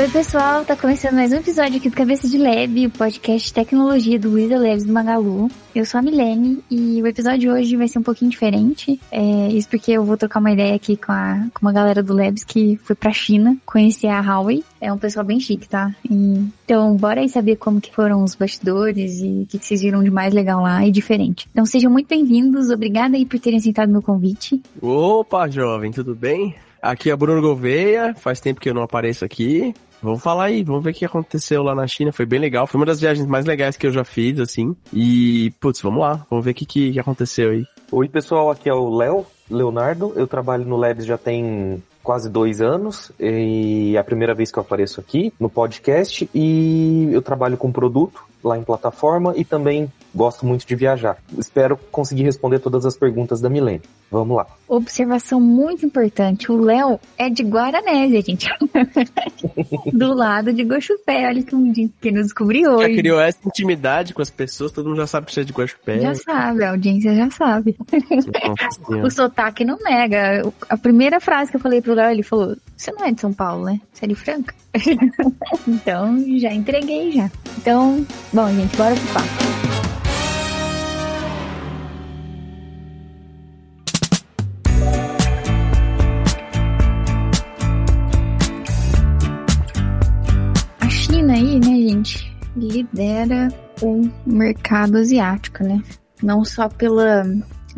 oi pessoal, tá começando mais um episódio aqui do Cabeça de Lab, o podcast de tecnologia do Luiza Leves do Magalu. Eu sou a Milene e o episódio de hoje vai ser um pouquinho diferente. É, isso porque eu vou trocar uma ideia aqui com, a, com uma galera do Labs que foi pra China conhecer a Huawei. É um pessoal bem chique, tá? E, então, bora aí saber como que foram os bastidores e o que, que vocês viram de mais legal lá e diferente. Então sejam muito bem-vindos, obrigada aí por terem aceitado meu convite. Opa, jovem, tudo bem? Aqui é Bruno Gouveia, faz tempo que eu não apareço aqui. Vamos falar aí, vamos ver o que aconteceu lá na China. Foi bem legal, foi uma das viagens mais legais que eu já fiz, assim. E, putz, vamos lá, vamos ver o que, que aconteceu aí. Oi, pessoal, aqui é o Léo, Leonardo. Eu trabalho no Labs já tem quase dois anos e é a primeira vez que eu apareço aqui no podcast e eu trabalho com produto lá em plataforma e também gosto muito de viajar. Espero conseguir responder todas as perguntas da Milene. Vamos lá. Observação muito importante. O Léo é de Guaranésia, gente. Do lado de Guaxupé. Olha que um dia que nos descobriu hoje. Já criou essa intimidade com as pessoas, todo mundo já sabe que você é de Guaxupé. Já sabe, a audiência já sabe. o sotaque não nega. A primeira frase que eu falei pro Léo, ele falou, você não é de São Paulo, né? Você é de Franca? então, já entreguei já. Então, bom, gente, bora pro papo. Aí, né, gente, lidera o mercado asiático, né? Não só pela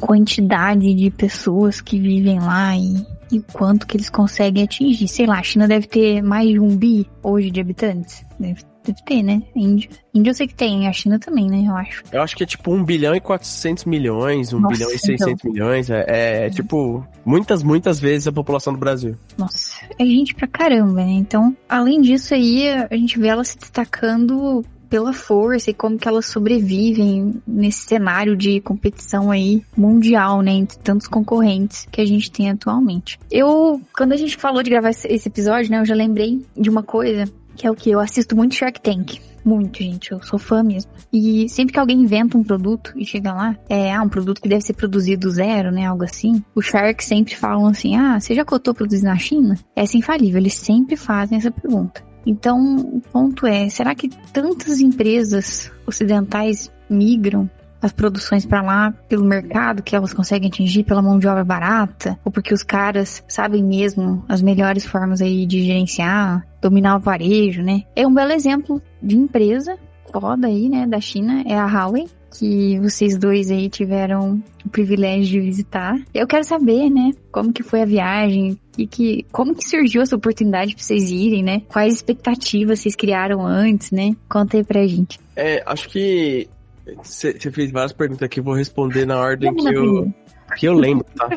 quantidade de pessoas que vivem lá e, e quanto que eles conseguem atingir. Sei lá, a China deve ter mais de um bi hoje de habitantes. Deve, deve ter, né? Índia. Índia eu sei que tem, a China também, né? Eu acho. Eu acho que é tipo 1 bilhão e 400 milhões, 1 Nossa, bilhão e 600 então. milhões. É, é, é, tipo muitas, muitas vezes a população do Brasil. Nossa, é gente pra caramba, né? Então, além disso aí, a gente vê ela se destacando pela força e como que elas sobrevivem nesse cenário de competição aí mundial, né, entre tantos concorrentes que a gente tem atualmente. Eu, quando a gente falou de gravar esse episódio, né, eu já lembrei de uma coisa que é o que eu assisto muito Shark Tank. Muito, gente. Eu sou fã mesmo. E sempre que alguém inventa um produto e chega lá, é ah, um produto que deve ser produzido zero, né? Algo assim. Os Sharks sempre falam assim: ah, você já cotou produzir na China? Essa é infalível. Eles sempre fazem essa pergunta. Então, o ponto é, será que tantas empresas ocidentais migram as produções para lá pelo mercado que elas conseguem atingir pela mão de obra barata ou porque os caras sabem mesmo as melhores formas aí de gerenciar, dominar o varejo, né? É um belo exemplo de empresa foda aí, né, da China, é a Huawei, que vocês dois aí tiveram o privilégio de visitar. Eu quero saber, né, como que foi a viagem e que como que surgiu essa oportunidade para vocês irem, né? Quais expectativas vocês criaram antes, né? Conta aí pra gente. É, acho que você fez várias perguntas aqui, vou responder na ordem que eu, que eu lembro, tá?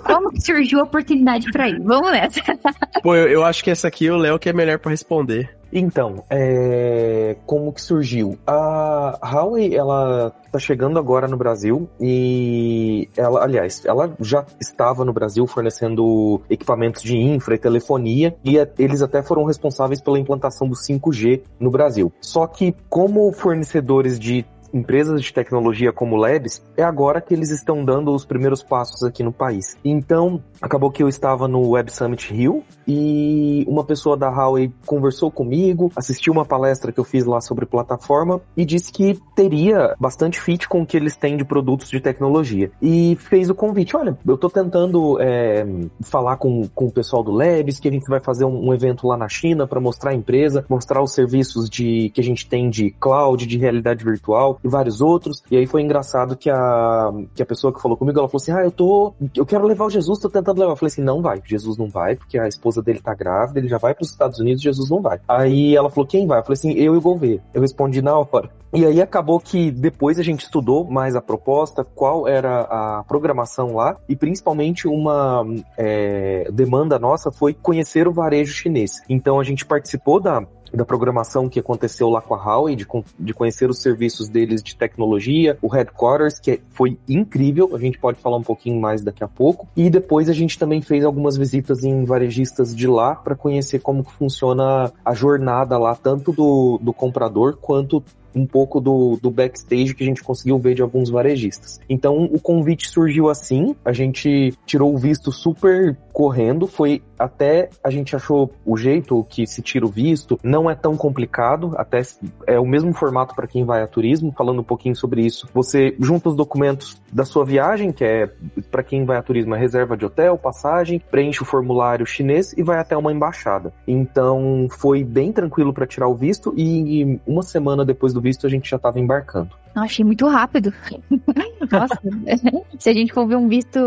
Como que surgiu a oportunidade para ir? Vamos nessa. Pô, eu, eu acho que essa aqui o Léo que é melhor para responder. Então, é... como que surgiu? A Huawei, ela tá chegando agora no Brasil e ela, aliás, ela já estava no Brasil fornecendo equipamentos de infra e telefonia e eles até foram responsáveis pela implantação do 5G no Brasil. Só que como fornecedores de empresas de tecnologia como Labs, é agora que eles estão dando os primeiros passos aqui no país. Então, acabou que eu estava no Web Summit Rio e uma pessoa da Huawei conversou comigo, assistiu uma palestra que eu fiz lá sobre plataforma e disse que teria bastante fit com o que eles têm de produtos de tecnologia. E fez o convite, olha, eu tô tentando é, falar com, com o pessoal do Labs, que a gente vai fazer um, um evento lá na China para mostrar a empresa, mostrar os serviços de que a gente tem de cloud, de realidade virtual e vários outros. E aí foi engraçado que a, que a pessoa que falou comigo, ela falou assim, ah, eu tô, eu quero levar o Jesus, tô tentando levar. Eu falei assim, não vai, Jesus não vai, porque a esposa dele tá grávida, ele já vai para os Estados Unidos, Jesus não vai. Aí ela falou, quem vai? Eu falei assim, eu e o Gouveia. Eu respondi na hora. E aí acabou que depois a gente estudou mais a proposta, qual era a programação lá, e principalmente uma é, demanda nossa foi conhecer o varejo chinês. Então a gente participou da da programação que aconteceu lá com a Huawei, de, de conhecer os serviços deles de tecnologia, o headquarters, que foi incrível, a gente pode falar um pouquinho mais daqui a pouco. E depois a gente também fez algumas visitas em varejistas de lá para conhecer como funciona a jornada lá, tanto do, do comprador quanto um pouco do, do backstage que a gente conseguiu ver de alguns varejistas. Então o convite surgiu assim, a gente tirou o visto super correndo, foi até a gente achou o jeito que se tira o visto, não é tão complicado, até é o mesmo formato para quem vai a turismo, falando um pouquinho sobre isso. Você junta os documentos da sua viagem, que é para quem vai a turismo, é reserva de hotel, passagem, preenche o formulário chinês e vai até uma embaixada. Então foi bem tranquilo para tirar o visto e uma semana depois do visto a gente já estava embarcando. Eu achei muito rápido. Nossa, se a gente for ver um visto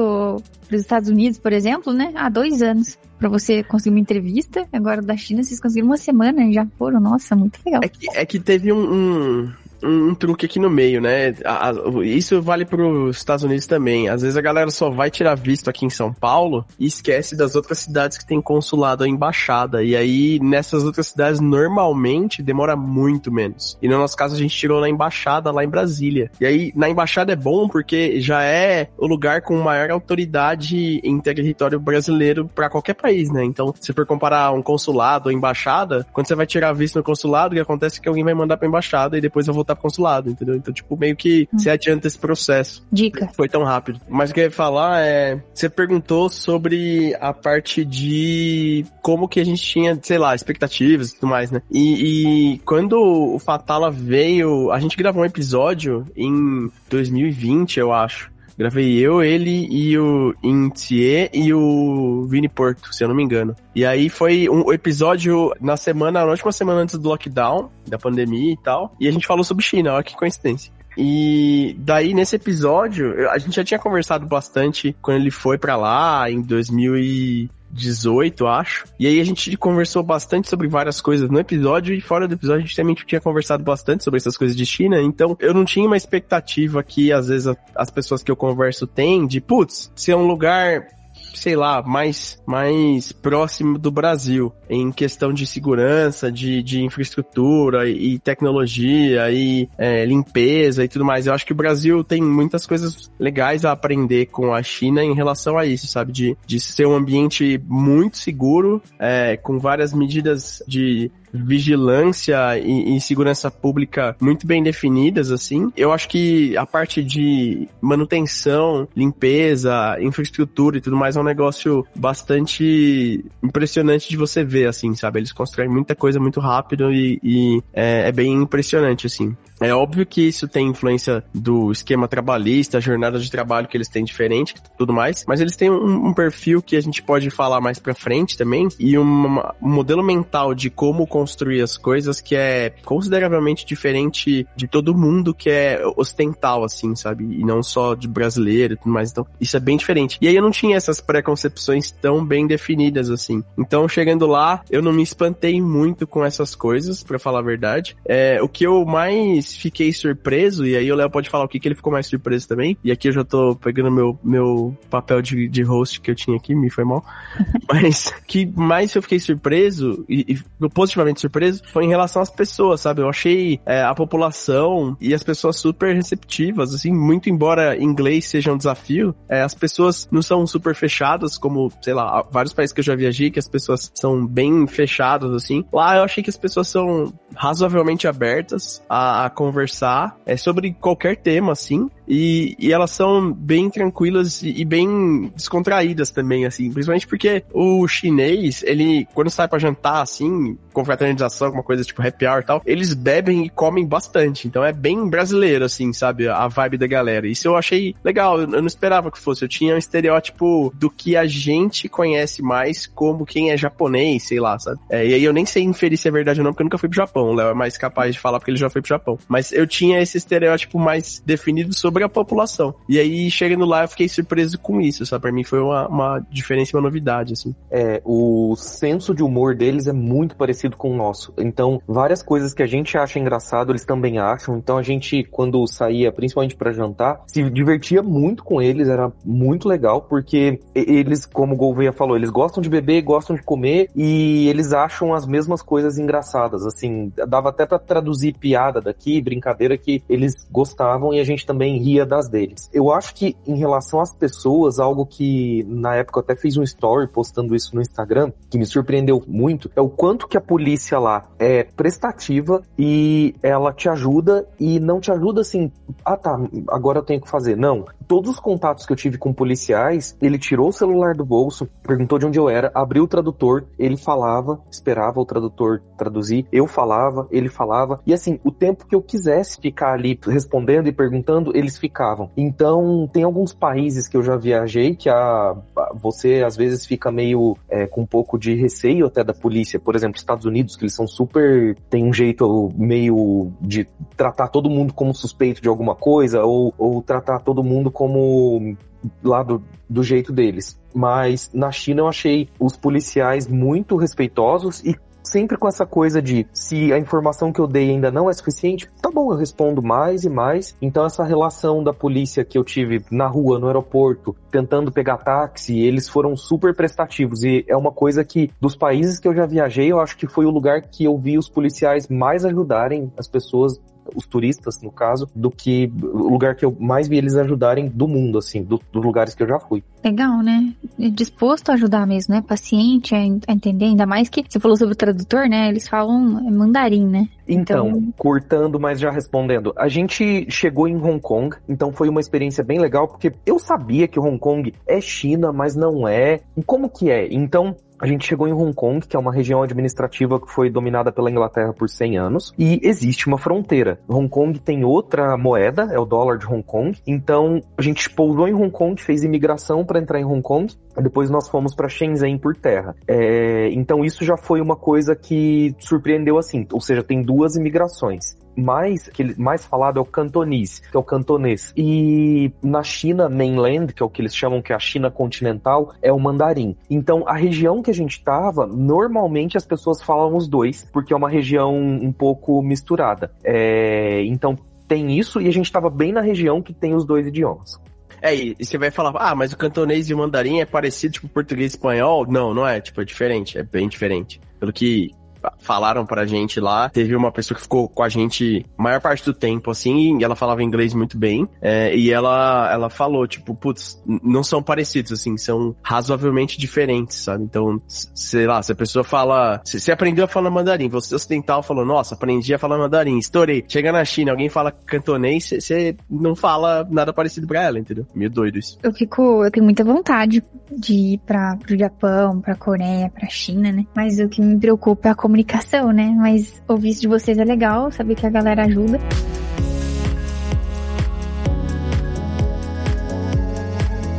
para os Estados Unidos, por exemplo, né? Há dois anos para você conseguir uma entrevista. Agora da China vocês conseguiram uma semana e já foram. Nossa, muito legal. É que, é que teve um, um, um, truque aqui no meio, né? A, a, isso vale para os Estados Unidos também. Às vezes a galera só vai tirar visto aqui em São Paulo e esquece das outras cidades que tem consulado ou embaixada. E aí, nessas outras cidades, normalmente demora muito menos. E no nosso caso, a gente tirou na embaixada lá em Brasília. E aí, na embaixada é bom porque já é o lugar com maior autoridade em território brasileiro para qualquer país, né? Então, se for comparar um consulado ou embaixada, quando você vai tirar visto no consulado, o que acontece é que alguém vai mandar pra embaixada e depois eu vou voltar pro consulado, entendeu? Então, tipo, meio que hum. se adianta esse processo. Dica. Foi tão rápido. Mas o que eu ia falar é. Você perguntou sobre a parte de como que a gente tinha, sei lá, expectativas e tudo mais, né? E, e quando o Fatala veio, a gente gravou um episódio em 2020, eu acho. Gravei eu, ele e o Intie e o Vini Porto, se eu não me engano. E aí foi um episódio na semana, na última semana antes do lockdown, da pandemia e tal. E a gente falou sobre China, olha que coincidência. E daí, nesse episódio, a gente já tinha conversado bastante quando ele foi para lá, em 2000 e... 18, acho. E aí a gente conversou bastante sobre várias coisas no episódio e fora do episódio a gente também tinha conversado bastante sobre essas coisas de China. Então eu não tinha uma expectativa que às vezes as pessoas que eu converso têm de, putz, ser um lugar sei lá, mais, mais próximo do Brasil em questão de segurança, de, de infraestrutura e, e tecnologia e é, limpeza e tudo mais. Eu acho que o Brasil tem muitas coisas legais a aprender com a China em relação a isso, sabe? De, de ser um ambiente muito seguro, é, com várias medidas de vigilância e, e, segurança pública muito bem definidas, assim. Eu acho que a parte de manutenção, limpeza, infraestrutura e tudo mais é um negócio bastante impressionante de você ver, assim, sabe? Eles constroem muita coisa muito rápido e, e é, é bem impressionante, assim. É óbvio que isso tem influência do esquema trabalhista, jornada de trabalho que eles têm diferente, tudo mais, mas eles têm um, um perfil que a gente pode falar mais pra frente também, e um modelo mental de como construir as coisas que é consideravelmente diferente de todo mundo que é ocidental, assim, sabe? E não só de brasileiro e tudo mais. Então, isso é bem diferente. E aí eu não tinha essas preconcepções tão bem definidas, assim. Então, chegando lá, eu não me espantei muito com essas coisas, para falar a verdade. É, o que eu mais fiquei surpreso, e aí o Léo pode falar o que, que ele ficou mais surpreso também. E aqui eu já tô pegando meu, meu papel de, de host que eu tinha aqui, me foi mal. Mas que mais eu fiquei surpreso, e, e, positivamente surpreso, foi em relação às pessoas, sabe? Eu achei é, a população e as pessoas super receptivas, assim, muito embora inglês seja um desafio, é, as pessoas não são super fechadas, como, sei lá, vários países que eu já viajei, que as pessoas são bem fechadas, assim. Lá eu achei que as pessoas são razoavelmente abertas a, a conversar é sobre qualquer tema, assim. E, e elas são bem tranquilas e, e, bem descontraídas também, assim. Principalmente porque o chinês, ele, quando sai para jantar, assim, com fraternização, alguma coisa tipo happy hour e tal, eles bebem e comem bastante. Então é bem brasileiro, assim, sabe? A vibe da galera. Isso eu achei legal. Eu, não esperava que fosse. Eu tinha um estereótipo do que a gente conhece mais como quem é japonês, sei lá, sabe? É, e aí eu nem sei inferir se é verdade ou não, porque eu nunca fui pro Japão. O Léo é mais capaz de falar porque ele já foi pro Japão. Mas eu tinha esse estereótipo mais definido sobre a população. E aí, chegando lá, eu fiquei surpreso com isso, sabe? Pra mim foi uma, uma diferença, uma novidade, assim. É, o senso de humor deles é muito parecido com o nosso. Então, várias coisas que a gente acha engraçado, eles também acham. Então, a gente, quando saía, principalmente para jantar, se divertia muito com eles, era muito legal, porque eles, como o Gouveia falou, eles gostam de beber, gostam de comer e eles acham as mesmas coisas engraçadas. Assim, dava até para traduzir piada daqui, brincadeira que eles gostavam e a gente também ria das deles. Eu acho que em relação às pessoas, algo que na época eu até fiz um story postando isso no Instagram, que me surpreendeu muito, é o quanto que a polícia lá é prestativa e ela te ajuda e não te ajuda assim, ah tá, agora eu tenho que fazer. Não. Todos os contatos que eu tive com policiais, ele tirou o celular do bolso, perguntou de onde eu era, abriu o tradutor, ele falava, esperava o tradutor traduzir, eu falava, ele falava, e assim, o tempo que eu quisesse ficar ali respondendo e perguntando, eles ficavam. Então, tem alguns países que eu já viajei que a, você às vezes fica meio é, com um pouco de receio até da polícia. Por exemplo, Estados Unidos, que eles são super. tem um jeito meio de tratar todo mundo como suspeito de alguma coisa, ou, ou tratar todo mundo como lá do, do jeito deles. Mas na China eu achei os policiais muito respeitosos e sempre com essa coisa de se a informação que eu dei ainda não é suficiente, tá bom, eu respondo mais e mais. Então essa relação da polícia que eu tive na rua, no aeroporto, tentando pegar táxi, eles foram super prestativos e é uma coisa que dos países que eu já viajei, eu acho que foi o lugar que eu vi os policiais mais ajudarem as pessoas os turistas, no caso, do que o lugar que eu mais vi eles ajudarem do mundo, assim, do, dos lugares que eu já fui. Legal, né? Disposto a ajudar mesmo, né? Paciente a, entender, ainda mais que você falou sobre o tradutor, né? Eles falam mandarim, né? Então, então, cortando, mas já respondendo. A gente chegou em Hong Kong, então foi uma experiência bem legal, porque eu sabia que Hong Kong é China, mas não é. Como que é? Então, a gente chegou em Hong Kong, que é uma região administrativa que foi dominada pela Inglaterra por 100 anos, e existe uma fronteira. Hong Kong tem outra moeda, é o dólar de Hong Kong. Então, a gente pousou em Hong Kong, fez imigração para entrar em Hong Kong, depois nós fomos para Shenzhen por terra. É, então, isso já foi uma coisa que surpreendeu assim, ou seja, tem duas imigrações mais, que mais falado é o cantonês, que é o cantonês. E na China mainland, que é o que eles chamam que é a China continental, é o mandarim. Então, a região que a gente estava, normalmente as pessoas falam os dois, porque é uma região um pouco misturada. É, então, tem isso e a gente estava bem na região que tem os dois idiomas. É, e você vai falar, ah, mas o cantonês e o mandarim é parecido, tipo, português e espanhol? Não, não é, tipo, é diferente, é bem diferente. Pelo que falaram pra gente lá. Teve uma pessoa que ficou com a gente a maior parte do tempo, assim, e ela falava inglês muito bem. É, e ela, ela falou, tipo, putz, não são parecidos, assim, são razoavelmente diferentes, sabe? Então, sei lá, se a pessoa fala. Você aprendeu a falar mandarim, você ocidental falou, nossa, aprendi a falar mandarim, estourei. Chega na China, alguém fala cantonês, você não fala nada parecido pra ela, entendeu? Meio doido isso. Eu fico, eu tenho muita vontade de ir para pro Japão, pra Coreia, pra China, né? Mas o que me preocupa é a comunicação, né? Mas ouvir isso de vocês é legal, saber que a galera ajuda.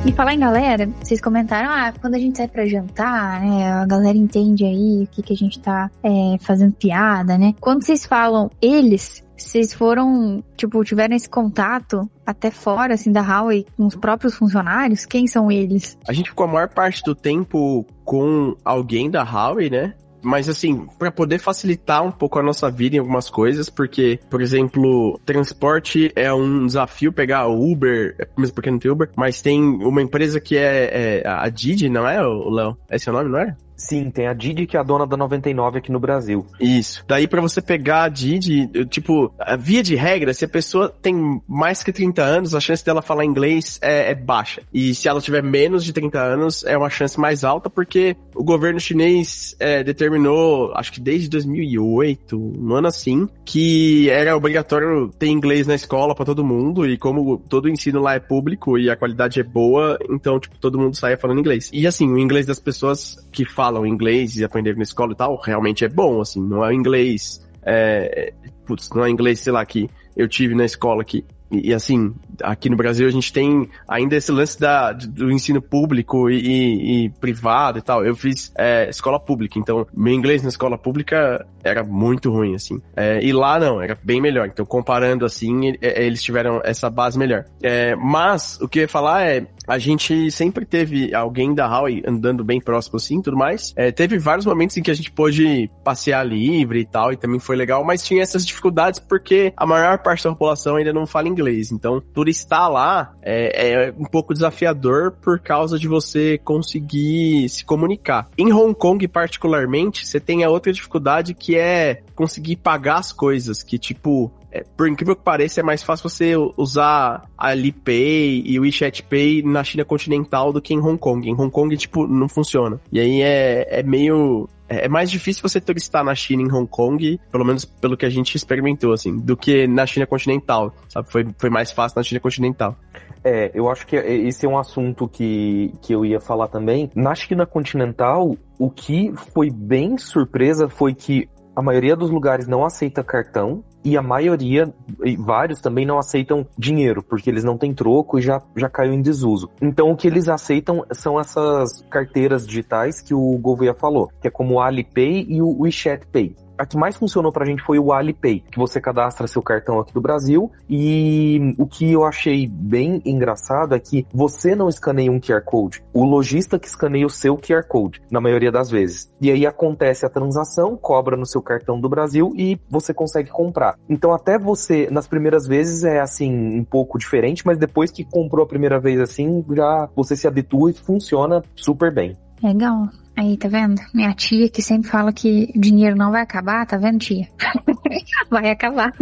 E falar em galera, vocês comentaram, ah, quando a gente sai pra jantar, né, a galera entende aí o que, que a gente tá é, fazendo piada, né? Quando vocês falam eles, vocês foram, tipo, tiveram esse contato até fora, assim, da Huawei com os próprios funcionários? Quem são eles? A gente ficou a maior parte do tempo com alguém da Huawei, né? Mas assim, para poder facilitar um pouco a nossa vida em algumas coisas, porque, por exemplo, transporte é um desafio pegar Uber, mesmo porque não tem Uber, mas tem uma empresa que é, é a Didi, não é, Léo? É o nome, não é? Sim, tem a Didi que é a dona da 99 aqui no Brasil. Isso. Daí para você pegar a Didi, tipo, via de regra, se a pessoa tem mais que 30 anos, a chance dela falar inglês é, é baixa. E se ela tiver menos de 30 anos, é uma chance mais alta, porque o governo chinês é, determinou, acho que desde 2008, um ano assim, que era obrigatório ter inglês na escola para todo mundo, e como todo o ensino lá é público e a qualidade é boa, então, tipo, todo mundo saia falando inglês. E assim, o inglês das pessoas que falam falam inglês e aprenderam na escola e tal, realmente é bom, assim, não é inglês, é, putz, não é inglês, sei lá, que eu tive na escola que e, e, assim, aqui no Brasil a gente tem ainda esse lance da, do ensino público e, e, e privado e tal. Eu fiz é, escola pública, então meu inglês na escola pública era muito ruim, assim. É, e lá não, era bem melhor. Então, comparando assim, eles tiveram essa base melhor. É, mas, o que eu ia falar é, a gente sempre teve alguém da Huawei andando bem próximo assim tudo mais. É, teve vários momentos em que a gente pôde passear livre e tal, e também foi legal, mas tinha essas dificuldades porque a maior parte da população ainda não fala inglês. Então, por estar lá, é, é um pouco desafiador por causa de você conseguir se comunicar. Em Hong Kong, particularmente, você tem a outra dificuldade que é conseguir pagar as coisas, que tipo, é, por incrível que pareça, é mais fácil você usar Alipay e o WeChat Pay na na China continental do que em Hong Kong. Em Hong Kong, tipo, não funciona. E aí é, é meio é, é mais difícil você turistar na China em Hong Kong, pelo menos pelo que a gente experimentou, assim, do que na China continental, sabe? Foi, foi mais fácil na China continental. É, eu acho que esse é um assunto que, que eu ia falar também. Na China continental, o que foi bem surpresa foi que a maioria dos lugares não aceita cartão e a maioria, e vários também não aceitam dinheiro, porque eles não têm troco e já, já caiu em desuso. Então o que eles aceitam são essas carteiras digitais que o Gouveia falou, que é como o Alipay e o WeChat Pay a que mais funcionou pra gente foi o Alipay, que você cadastra seu cartão aqui do Brasil e o que eu achei bem engraçado é que você não escaneia um QR Code, o lojista que escaneia o seu QR Code, na maioria das vezes. E aí acontece a transação, cobra no seu cartão do Brasil e você consegue comprar. Então até você, nas primeiras vezes é assim, um pouco diferente, mas depois que comprou a primeira vez assim, já você se habitua e funciona super bem. Legal. Aí, tá vendo? Minha tia que sempre fala que dinheiro não vai acabar, tá vendo, tia? vai acabar.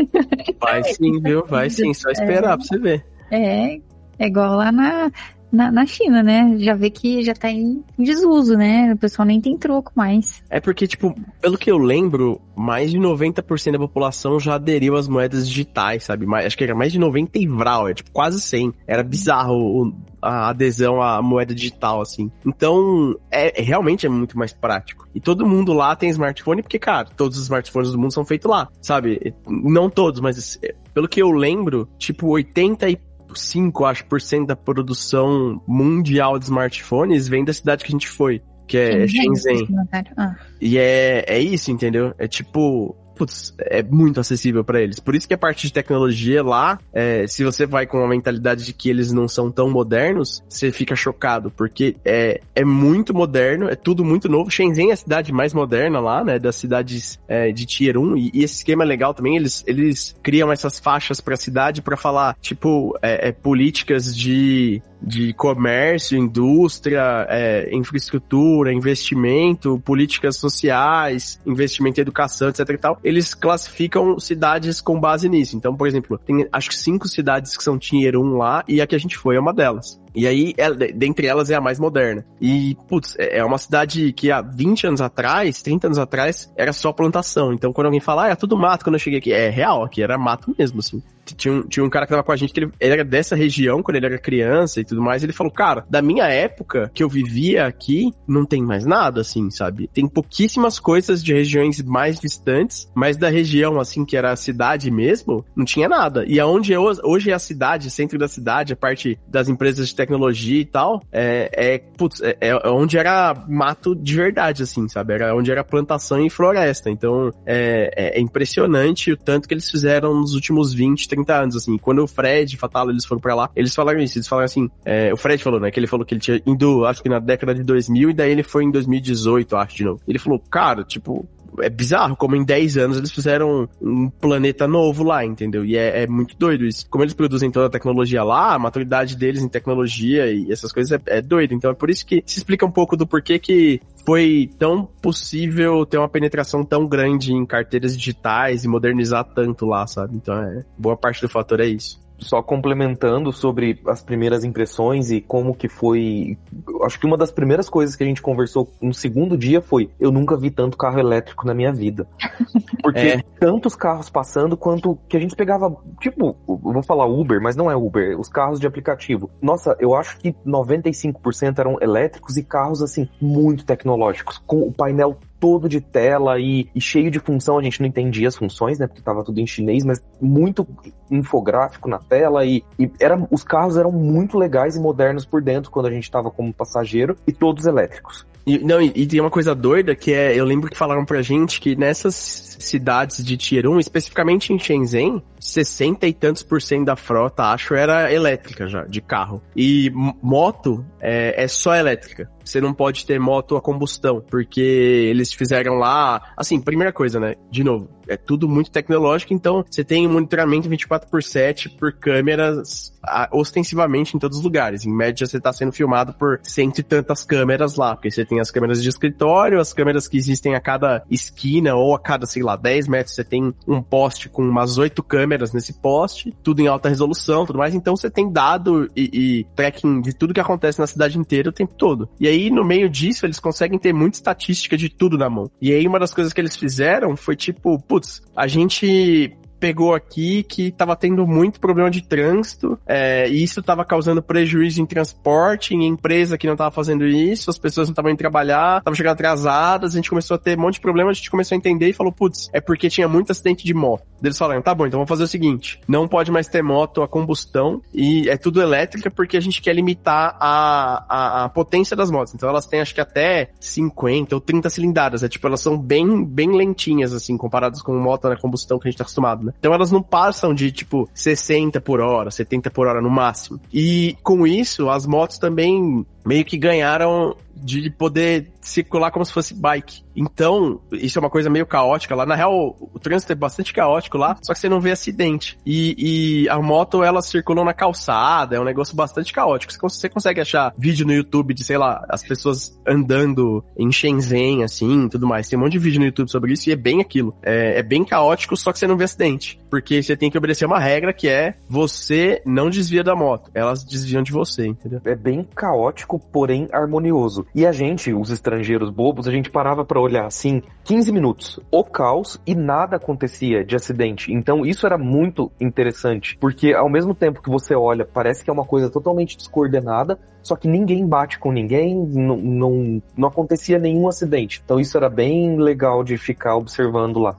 Vai sim, viu? Vai sim, só esperar é, pra você ver. É, é igual lá na, na, na, China, né? Já vê que já tá em desuso, né? O pessoal nem tem troco mais. É porque, tipo, pelo que eu lembro, mais de 90% da população já aderiu às moedas digitais, sabe? Mais, acho que era mais de 90 e vral, é tipo quase 100. Era bizarro o, a adesão à moeda digital, assim. Então, é, realmente é muito mais prático. E todo mundo lá tem smartphone, porque, cara, todos os smartphones do mundo são feitos lá, sabe? Não todos, mas pelo que eu lembro, tipo, 80 e 5, acho, por cento da produção mundial de smartphones vem da cidade que a gente foi, que é Shenzhen. Shenzhen. Ah. E é, é isso, entendeu? É tipo, putz, é muito acessível para eles. Por isso que a parte de tecnologia lá, é, se você vai com a mentalidade de que eles não são tão modernos, você fica chocado, porque é, é muito moderno, é tudo muito novo. Shenzhen é a cidade mais moderna lá, né, das cidades é, de Tier 1, e, e, esse esquema é legal também, eles, eles criam essas faixas pra cidade para falar, tipo, é, é, políticas de de comércio, indústria, é, infraestrutura, investimento, políticas sociais, investimento em educação, etc e tal, eles classificam cidades com base nisso. Então, por exemplo, tem acho que cinco cidades que são Tier 1 lá e a que a gente foi é uma delas. E aí, ela, dentre elas, é a mais moderna. E, putz, é, é uma cidade que há 20 anos atrás, 30 anos atrás, era só plantação. Então, quando alguém fala, ah, é tudo mato quando eu cheguei aqui, é real, aqui era mato mesmo, assim tinha um, tinha um cara que tava com a gente que ele, ele, era dessa região quando ele era criança e tudo mais. Ele falou, cara, da minha época que eu vivia aqui, não tem mais nada, assim, sabe? Tem pouquíssimas coisas de regiões mais distantes, mas da região, assim, que era a cidade mesmo, não tinha nada. E aonde eu, hoje é a cidade, centro da cidade, a parte das empresas de tecnologia e tal, é, é, putz, é, é onde era mato de verdade, assim, sabe? Era onde era plantação e floresta. Então, é, é, é impressionante o tanto que eles fizeram nos últimos 20, 30 anos, assim. Quando o Fred e Fatalo, eles foram pra lá, eles falaram isso, eles falaram assim, é, o Fred falou, né, que ele falou que ele tinha ido, acho que na década de 2000, e daí ele foi em 2018, acho, de novo. Ele falou, cara, tipo, é bizarro como em 10 anos eles fizeram um planeta novo lá, entendeu? E é, é, muito doido isso. Como eles produzem toda a tecnologia lá, a maturidade deles em tecnologia e essas coisas é, é doido. Então é por isso que se explica um pouco do porquê que foi tão possível ter uma penetração tão grande em carteiras digitais e modernizar tanto lá, sabe? Então é boa parte do fator é isso só complementando sobre as primeiras impressões e como que foi. Acho que uma das primeiras coisas que a gente conversou no segundo dia foi: eu nunca vi tanto carro elétrico na minha vida. Porque é. tantos carros passando quanto que a gente pegava, tipo, vou falar Uber, mas não é Uber, os carros de aplicativo. Nossa, eu acho que 95% eram elétricos e carros assim muito tecnológicos, com o painel todo de tela e, e, cheio de função. A gente não entendia as funções, né? Porque tava tudo em chinês, mas muito infográfico na tela e, e era, os carros eram muito legais e modernos por dentro quando a gente tava como passageiro e todos elétricos. E, não, e, e, tem uma coisa doida que é, eu lembro que falaram pra gente que nessas cidades de Tier 1, especificamente em Shenzhen, 60 e tantos por cento da frota, acho, era elétrica já, de carro. E moto é, é só elétrica. você não pode ter moto a combustão, porque eles fizeram lá, assim, primeira coisa, né? De novo, é tudo muito tecnológico, então você tem monitoramento 24 por 7 por câmeras ostensivamente em todos os lugares. Em média, você está sendo filmado por cento e tantas câmeras lá, porque você tem as câmeras de escritório, as câmeras que existem a cada esquina ou a cada, sei lá, 10 metros, você tem um poste com umas oito câmeras nesse poste, tudo em alta resolução, tudo mais. Então você tem dado e, e tracking de tudo que acontece na cidade inteira o tempo todo. E aí, no meio disso, eles conseguem ter muita estatística de tudo na mão. E aí, uma das coisas que eles fizeram foi tipo, putz, a gente pegou aqui que estava tendo muito problema de trânsito, é, e isso estava causando prejuízo em transporte, em empresa que não estava fazendo isso, as pessoas não estavam indo trabalhar, estavam chegando atrasadas, a gente começou a ter um monte de problema, a gente começou a entender e falou, putz, é porque tinha muito acidente de moto. Eles falaram, tá bom, então vamos fazer o seguinte, não pode mais ter moto a combustão e é tudo elétrica porque a gente quer limitar a, a, a potência das motos. Então elas têm acho que até 50 ou 30 cilindradas, é tipo, elas são bem, bem lentinhas assim, comparadas com moto na combustão que a gente tá acostumado, né? Então elas não passam de tipo 60 por hora, 70 por hora no máximo. E com isso, as motos também meio que ganharam de poder circular como se fosse bike. Então, isso é uma coisa meio caótica lá. Na real, o trânsito é bastante caótico lá, só que você não vê acidente. E, e a moto, ela circula na calçada, é um negócio bastante caótico. Você consegue achar vídeo no YouTube de, sei lá, as pessoas andando em Shenzhen, assim, tudo mais. Tem um monte de vídeo no YouTube sobre isso e é bem aquilo. É, é bem caótico, só que você não vê acidente. Porque você tem que obedecer uma regra que é você não desvia da moto, elas desviam de você, entendeu? É bem caótico, porém harmonioso. E a gente, os estrangeiros bobos, a gente parava para olhar assim, 15 minutos, o caos e nada acontecia de acidente. Então isso era muito interessante, porque ao mesmo tempo que você olha, parece que é uma coisa totalmente descoordenada, só que ninguém bate com ninguém, não, não, não acontecia nenhum acidente. Então isso era bem legal de ficar observando lá.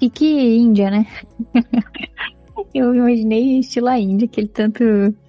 E que Índia, né? Eu imaginei estilo Índia, aquele tanto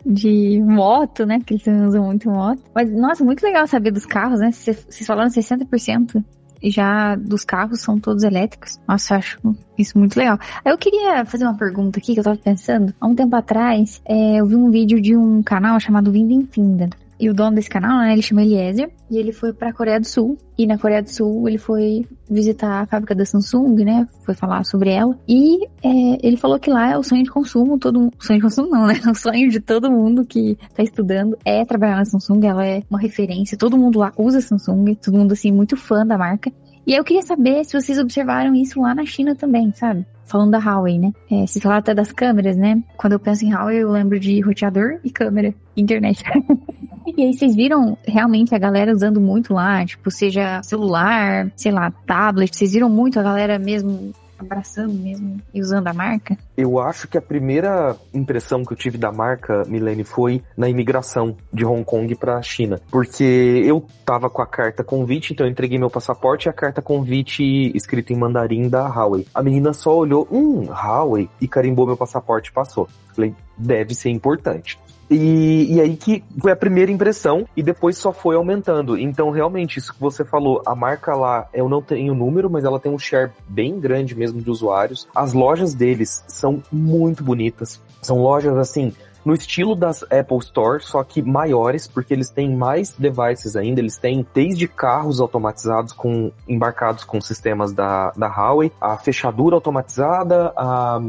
de moto, né? Porque eles usam muito moto. Mas, nossa, muito legal saber dos carros, né? Vocês falaram 60% já dos carros são todos elétricos. Nossa, eu acho isso muito legal. Eu queria fazer uma pergunta aqui que eu tava pensando. Há um tempo atrás, é, eu vi um vídeo de um canal chamado Vinda em Finda. E o dono desse canal, né, ele chama Eliezer, e ele foi pra Coreia do Sul. E na Coreia do Sul ele foi visitar a fábrica da Samsung, né, foi falar sobre ela. E é, ele falou que lá é o sonho de consumo, todo sonho de consumo não, né, o sonho de todo mundo que tá estudando é trabalhar na Samsung, ela é uma referência, todo mundo lá usa Samsung, todo mundo assim muito fã da marca. E eu queria saber se vocês observaram isso lá na China também, sabe? Falando da Huawei, né? É, vocês falaram até das câmeras, né? Quando eu penso em Huawei, eu lembro de roteador e câmera, internet. e aí vocês viram realmente a galera usando muito lá, tipo, seja celular, sei lá, tablet, vocês viram muito a galera mesmo abraçando mesmo e usando a marca? Eu acho que a primeira impressão que eu tive da marca, Milene, foi na imigração de Hong Kong para a China. Porque eu tava com a carta convite, então eu entreguei meu passaporte e a carta convite escrita em mandarim da Huawei. A menina só olhou, hum, Huawei, e carimbou meu passaporte e passou. Falei, deve ser importante. E, e aí que foi a primeira impressão e depois só foi aumentando. Então, realmente, isso que você falou, a marca lá, eu não tenho número, mas ela tem um share bem grande mesmo de usuários. As lojas deles são muito bonitas. São lojas assim, no estilo das Apple Store, só que maiores, porque eles têm mais devices ainda, eles têm desde carros automatizados com embarcados com sistemas da, da Huawei, a fechadura automatizada, a,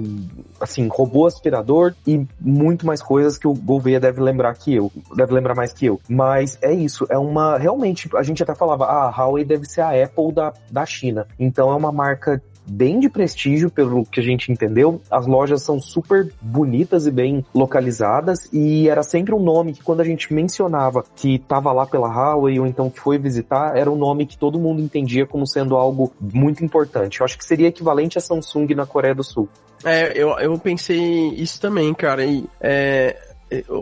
assim, robô aspirador e muito mais coisas que o Gouveia deve lembrar que eu, deve lembrar mais que eu. Mas é isso, é uma, realmente, a gente até falava, ah, a Huawei deve ser a Apple da, da China. Então é uma marca bem de prestígio, pelo que a gente entendeu. As lojas são super bonitas e bem localizadas, e era sempre um nome que quando a gente mencionava que estava lá pela Huawei ou então que foi visitar, era um nome que todo mundo entendia como sendo algo muito importante. Eu acho que seria equivalente a Samsung na Coreia do Sul. É, eu, eu pensei isso também, cara. E, é,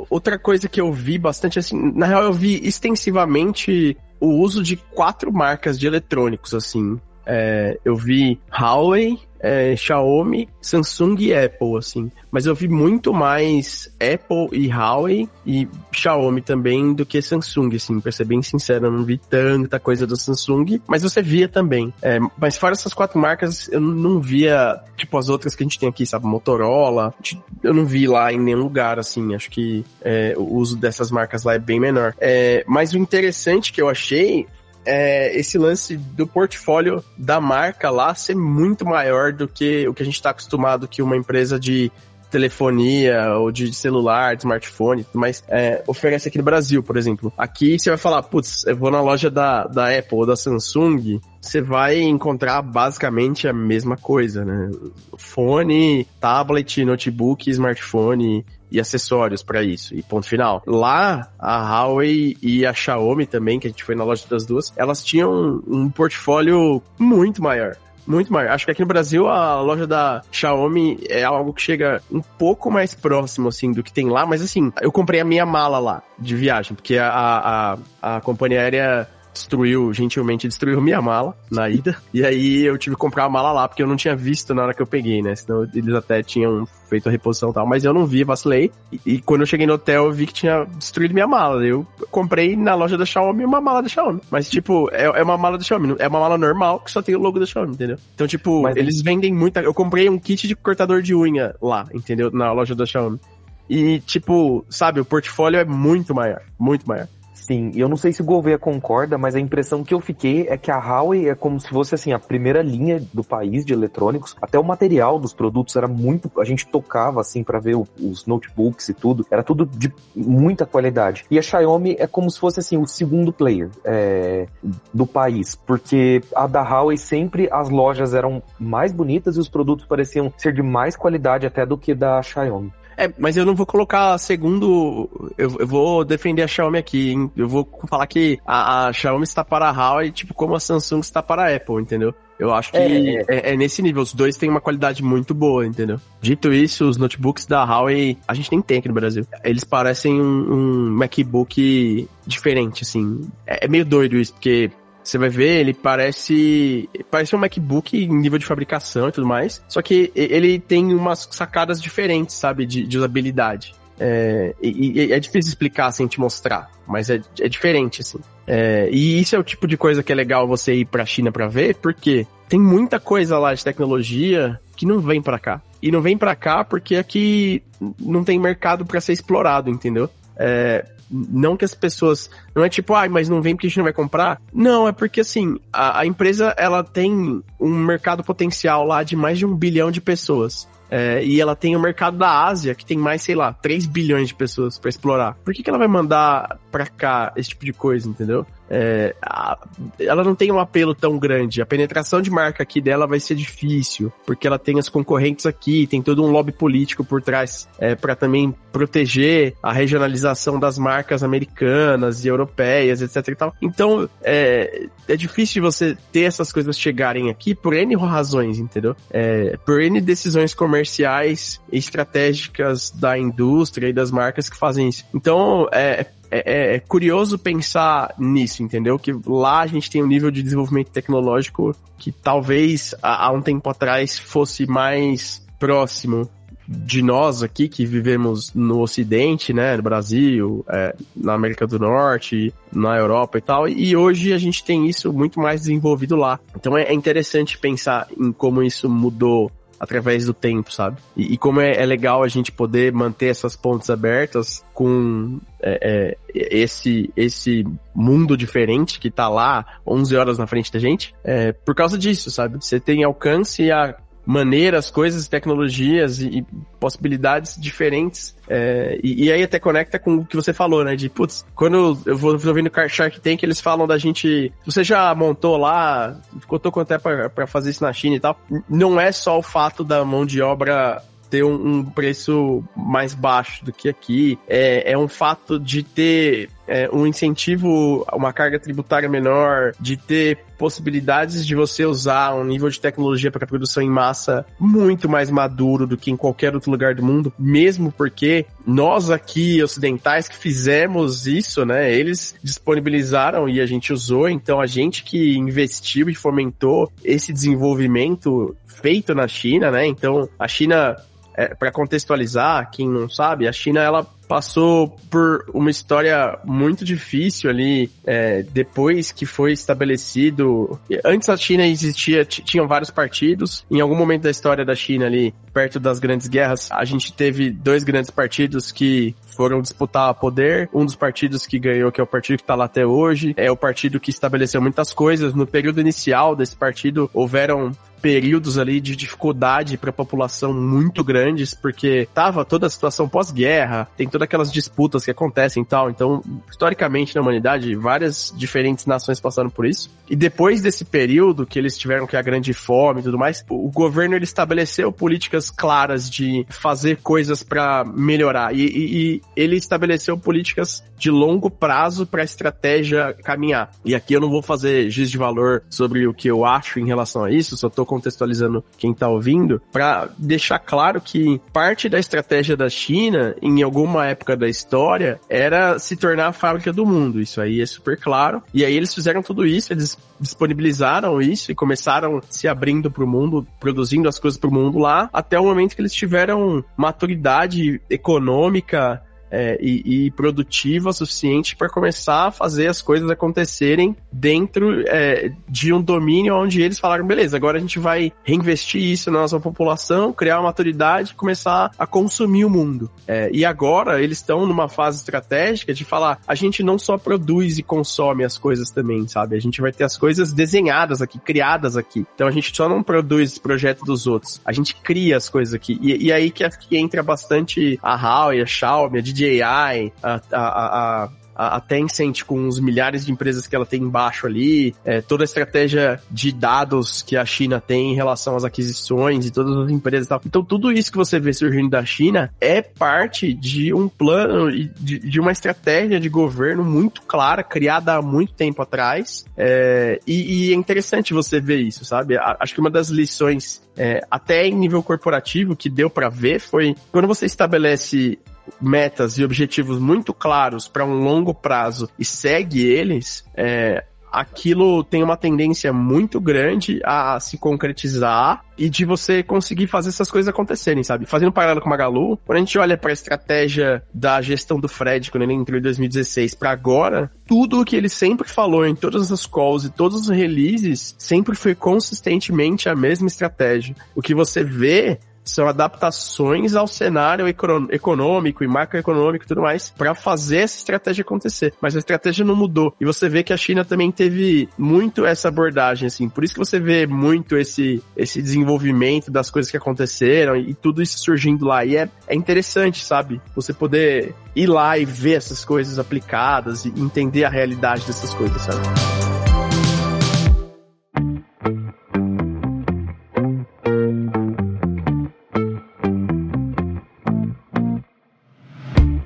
outra coisa que eu vi bastante, assim, na real eu vi extensivamente o uso de quatro marcas de eletrônicos, assim, É, eu vi Huawei, é, Xiaomi, Samsung e Apple, assim. Mas eu vi muito mais Apple e Huawei e Xiaomi também do que Samsung, assim, pra ser bem sincero, eu não vi tanta coisa do Samsung, mas você via também. É, mas fora essas quatro marcas, eu não via, tipo, as outras que a gente tem aqui, sabe, Motorola, eu não vi lá em nenhum lugar, assim, acho que é, o uso dessas marcas lá é bem menor. É, mas o interessante que eu achei é, esse lance do portfólio da marca lá ser muito maior do que o que a gente está acostumado que uma empresa de telefonia ou de celular, de smartphone, mas é, oferece aqui no Brasil, por exemplo. Aqui você vai falar, putz, eu vou na loja da, da Apple ou da Samsung, você vai encontrar basicamente a mesma coisa, né? Fone, tablet, notebook, smartphone, e acessórios para isso, e ponto final. Lá, a Huawei e a Xiaomi também, que a gente foi na loja das duas, elas tinham um portfólio muito maior. Muito maior. Acho que aqui no Brasil a loja da Xiaomi é algo que chega um pouco mais próximo, assim, do que tem lá. Mas, assim, eu comprei a minha mala lá de viagem, porque a, a, a companhia aérea destruiu, gentilmente destruiu minha mala na ida. E aí eu tive que comprar a mala lá, porque eu não tinha visto na hora que eu peguei, né? Senão eles até tinham feito a reposição e tal. Mas eu não vi, vacilei. E, e, quando eu cheguei no hotel, eu vi que tinha destruído minha mala. Eu comprei na loja da Xiaomi uma mala da Xiaomi. Mas, tipo, é, é uma mala da Xiaomi. É uma mala normal que só tem o logo da Xiaomi, entendeu? Então, tipo, Mas, eles vendem muita. Eu comprei um kit de cortador de unha lá, entendeu? Na loja da Xiaomi. E, tipo, sabe, o portfólio é muito maior. Muito maior. Sim, e eu não sei se o Gouveia concorda, mas a impressão que eu fiquei é que a Huawei é como se fosse assim a primeira linha do país de eletrônicos. Até o material dos produtos era muito, a gente tocava assim para ver os notebooks e tudo, era tudo de muita qualidade. E a Xiaomi é como se fosse assim o segundo player é, do país, porque a da Huawei sempre as lojas eram mais bonitas e os produtos pareciam ser de mais qualidade até do que da Xiaomi. É, mas eu não vou colocar segundo. Eu, eu vou defender a Xiaomi aqui, hein? Eu vou falar que a, a Xiaomi está para a Huawei, tipo como a Samsung está para a Apple, entendeu? Eu acho que é, é, é, nesse nível. Os dois têm uma qualidade muito boa, entendeu? Dito isso, os notebooks da Huawei, a gente nem tem aqui no Brasil. Eles parecem um, um MacBook diferente, assim. É, é, meio doido isso, porque você vai ver, ele parece. Parece um MacBook em nível de fabricação e tudo mais. Só que ele tem umas sacadas diferentes, sabe? De, de usabilidade. É, e, e, é difícil explicar sem te mostrar, mas é, é diferente, assim. É, e isso é o tipo de coisa que é legal você ir pra China pra ver, porque tem muita coisa lá de tecnologia que não vem para cá. E não vem para cá porque aqui não tem mercado para ser explorado, entendeu? É, não que as pessoas. Não é tipo, ai, ah, mas não vem porque a gente não vai comprar. Não, é porque assim, a, a empresa ela tem um mercado potencial lá de mais de um bilhão de pessoas. É, e ela tem o mercado da Ásia, que tem mais, sei lá, 3 bilhões de pessoas para explorar. Por que, que ela vai mandar pra cá esse tipo de coisa, entendeu? É, a, ela não tem um apelo tão grande. A penetração de marca aqui dela vai ser difícil, porque ela tem as concorrentes aqui, tem todo um lobby político por trás é, para também proteger a regionalização das marcas americanas e europeias, etc e tal. Então, é, é difícil você ter essas coisas chegarem aqui por N razões, entendeu? É, por N decisões comerciais estratégicas da indústria e das marcas que fazem isso. Então, é, é, é, é, curioso pensar nisso, entendeu? Que lá a gente tem um nível de desenvolvimento tecnológico que talvez há, um tempo atrás fosse mais próximo de nós aqui que vivemos no Ocidente, né, no Brasil, é, na América do Norte, na Europa e tal, e hoje a gente tem isso muito mais desenvolvido lá. Então é, é interessante pensar em como isso mudou através do tempo, sabe? E, e como é, é, legal a gente poder manter essas pontes abertas com é, é, esse esse mundo diferente que tá lá 11 horas na frente da gente, é, por causa disso, sabe? Você tem alcance a maneiras, coisas, tecnologias e, e possibilidades diferentes. É, e, e, aí até conecta com o que você falou, né? De, putz, quando eu vou ouvindo Shark Tank, eles falam da gente. Você já montou lá, ficou quanto é pra, pra fazer isso na China e tal. Não é só o fato da mão de obra ter um, um preço mais baixo do que aqui. É, é um fato de ter é, um incentivo, uma carga tributária menor, de ter possibilidades de você usar um nível de tecnologia para produção em massa muito mais maduro do que em qualquer outro lugar do mundo, mesmo porque nós aqui ocidentais que fizemos isso, né, eles disponibilizaram e a gente usou, então a gente que investiu e fomentou esse desenvolvimento feito na China, né? Então a China é, para contextualizar, quem não sabe, a China ela passou por uma história muito difícil ali, é, depois que foi estabelecido. Antes a China existia, tinham vários partidos. Em algum momento da história da China ali, perto das grandes guerras, a gente teve dois grandes partidos que foram disputar poder. Um dos partidos que ganhou, que é o partido que está lá até hoje, é o partido que estabeleceu muitas coisas. No período inicial desse partido, houveram períodos ali de dificuldade para a população muito grandes, porque tava toda a situação pós-guerra, tem todas aquelas disputas que acontecem e tal. Então, historicamente na humanidade, várias diferentes nações passaram por isso. E depois desse período que eles tiveram que a grande fome e tudo mais, o governo ele estabeleceu políticas claras de fazer coisas para melhorar e, e, e ele estabeleceu políticas de longo prazo para a estratégia caminhar. E aqui eu não vou fazer giz de valor sobre o que eu acho em relação a isso, só tô contextualizando quem tá ouvindo, para deixar claro que parte da estratégia da China, em alguma época da história, era se tornar a fábrica do mundo. Isso aí é super claro. E aí eles fizeram tudo isso, eles disponibilizaram isso e começaram se abrindo para o mundo, produzindo as coisas para o mundo lá, até o momento que eles tiveram maturidade econômica é, e, e, produtiva o suficiente para começar a fazer as coisas acontecerem dentro é, de um domínio onde eles falaram, beleza, agora a gente vai reinvestir isso na nossa população, criar uma maturidade e começar a consumir o mundo. É, e agora eles estão numa fase estratégica de falar, a gente não só produz e consome as coisas também, sabe? A gente vai ter as coisas desenhadas aqui, criadas aqui. Então a gente só não produz projeto dos outros, a gente cria as coisas aqui. E, e aí que, que entra bastante a Huawei, a Xiaomi, a DJI, a, a, a, a Tencent com os milhares de empresas que ela tem embaixo ali, é, toda a estratégia de dados que a China tem em relação às aquisições e todas as empresas e tal. Então, tudo isso que você vê surgindo da China é parte de um plano, de, de uma estratégia de governo muito clara, criada há muito tempo atrás. É, e, e, é interessante você ver isso, sabe? Acho que uma das lições, é, até em nível corporativo, que deu para ver foi quando você estabelece metas e objetivos muito claros para um longo prazo e segue eles, é, aquilo tem uma tendência muito grande a se concretizar e de você conseguir fazer essas coisas acontecerem, sabe? Fazendo um paralelo com o Magalu, quando a gente olha para a estratégia da gestão do Fred quando ele entrou em 2016 para agora, tudo o que ele sempre falou em todas as calls e todos os releases sempre foi consistentemente a mesma estratégia. O que você vê são adaptações ao cenário econômico e macroeconômico e tudo mais para fazer essa estratégia acontecer. Mas a estratégia não mudou. E você vê que a China também teve muito essa abordagem, assim. Por isso que você vê muito esse, esse desenvolvimento das coisas que aconteceram e tudo isso surgindo lá. E é, é interessante, sabe? Você poder ir lá e ver essas coisas aplicadas e entender a realidade dessas coisas, sabe?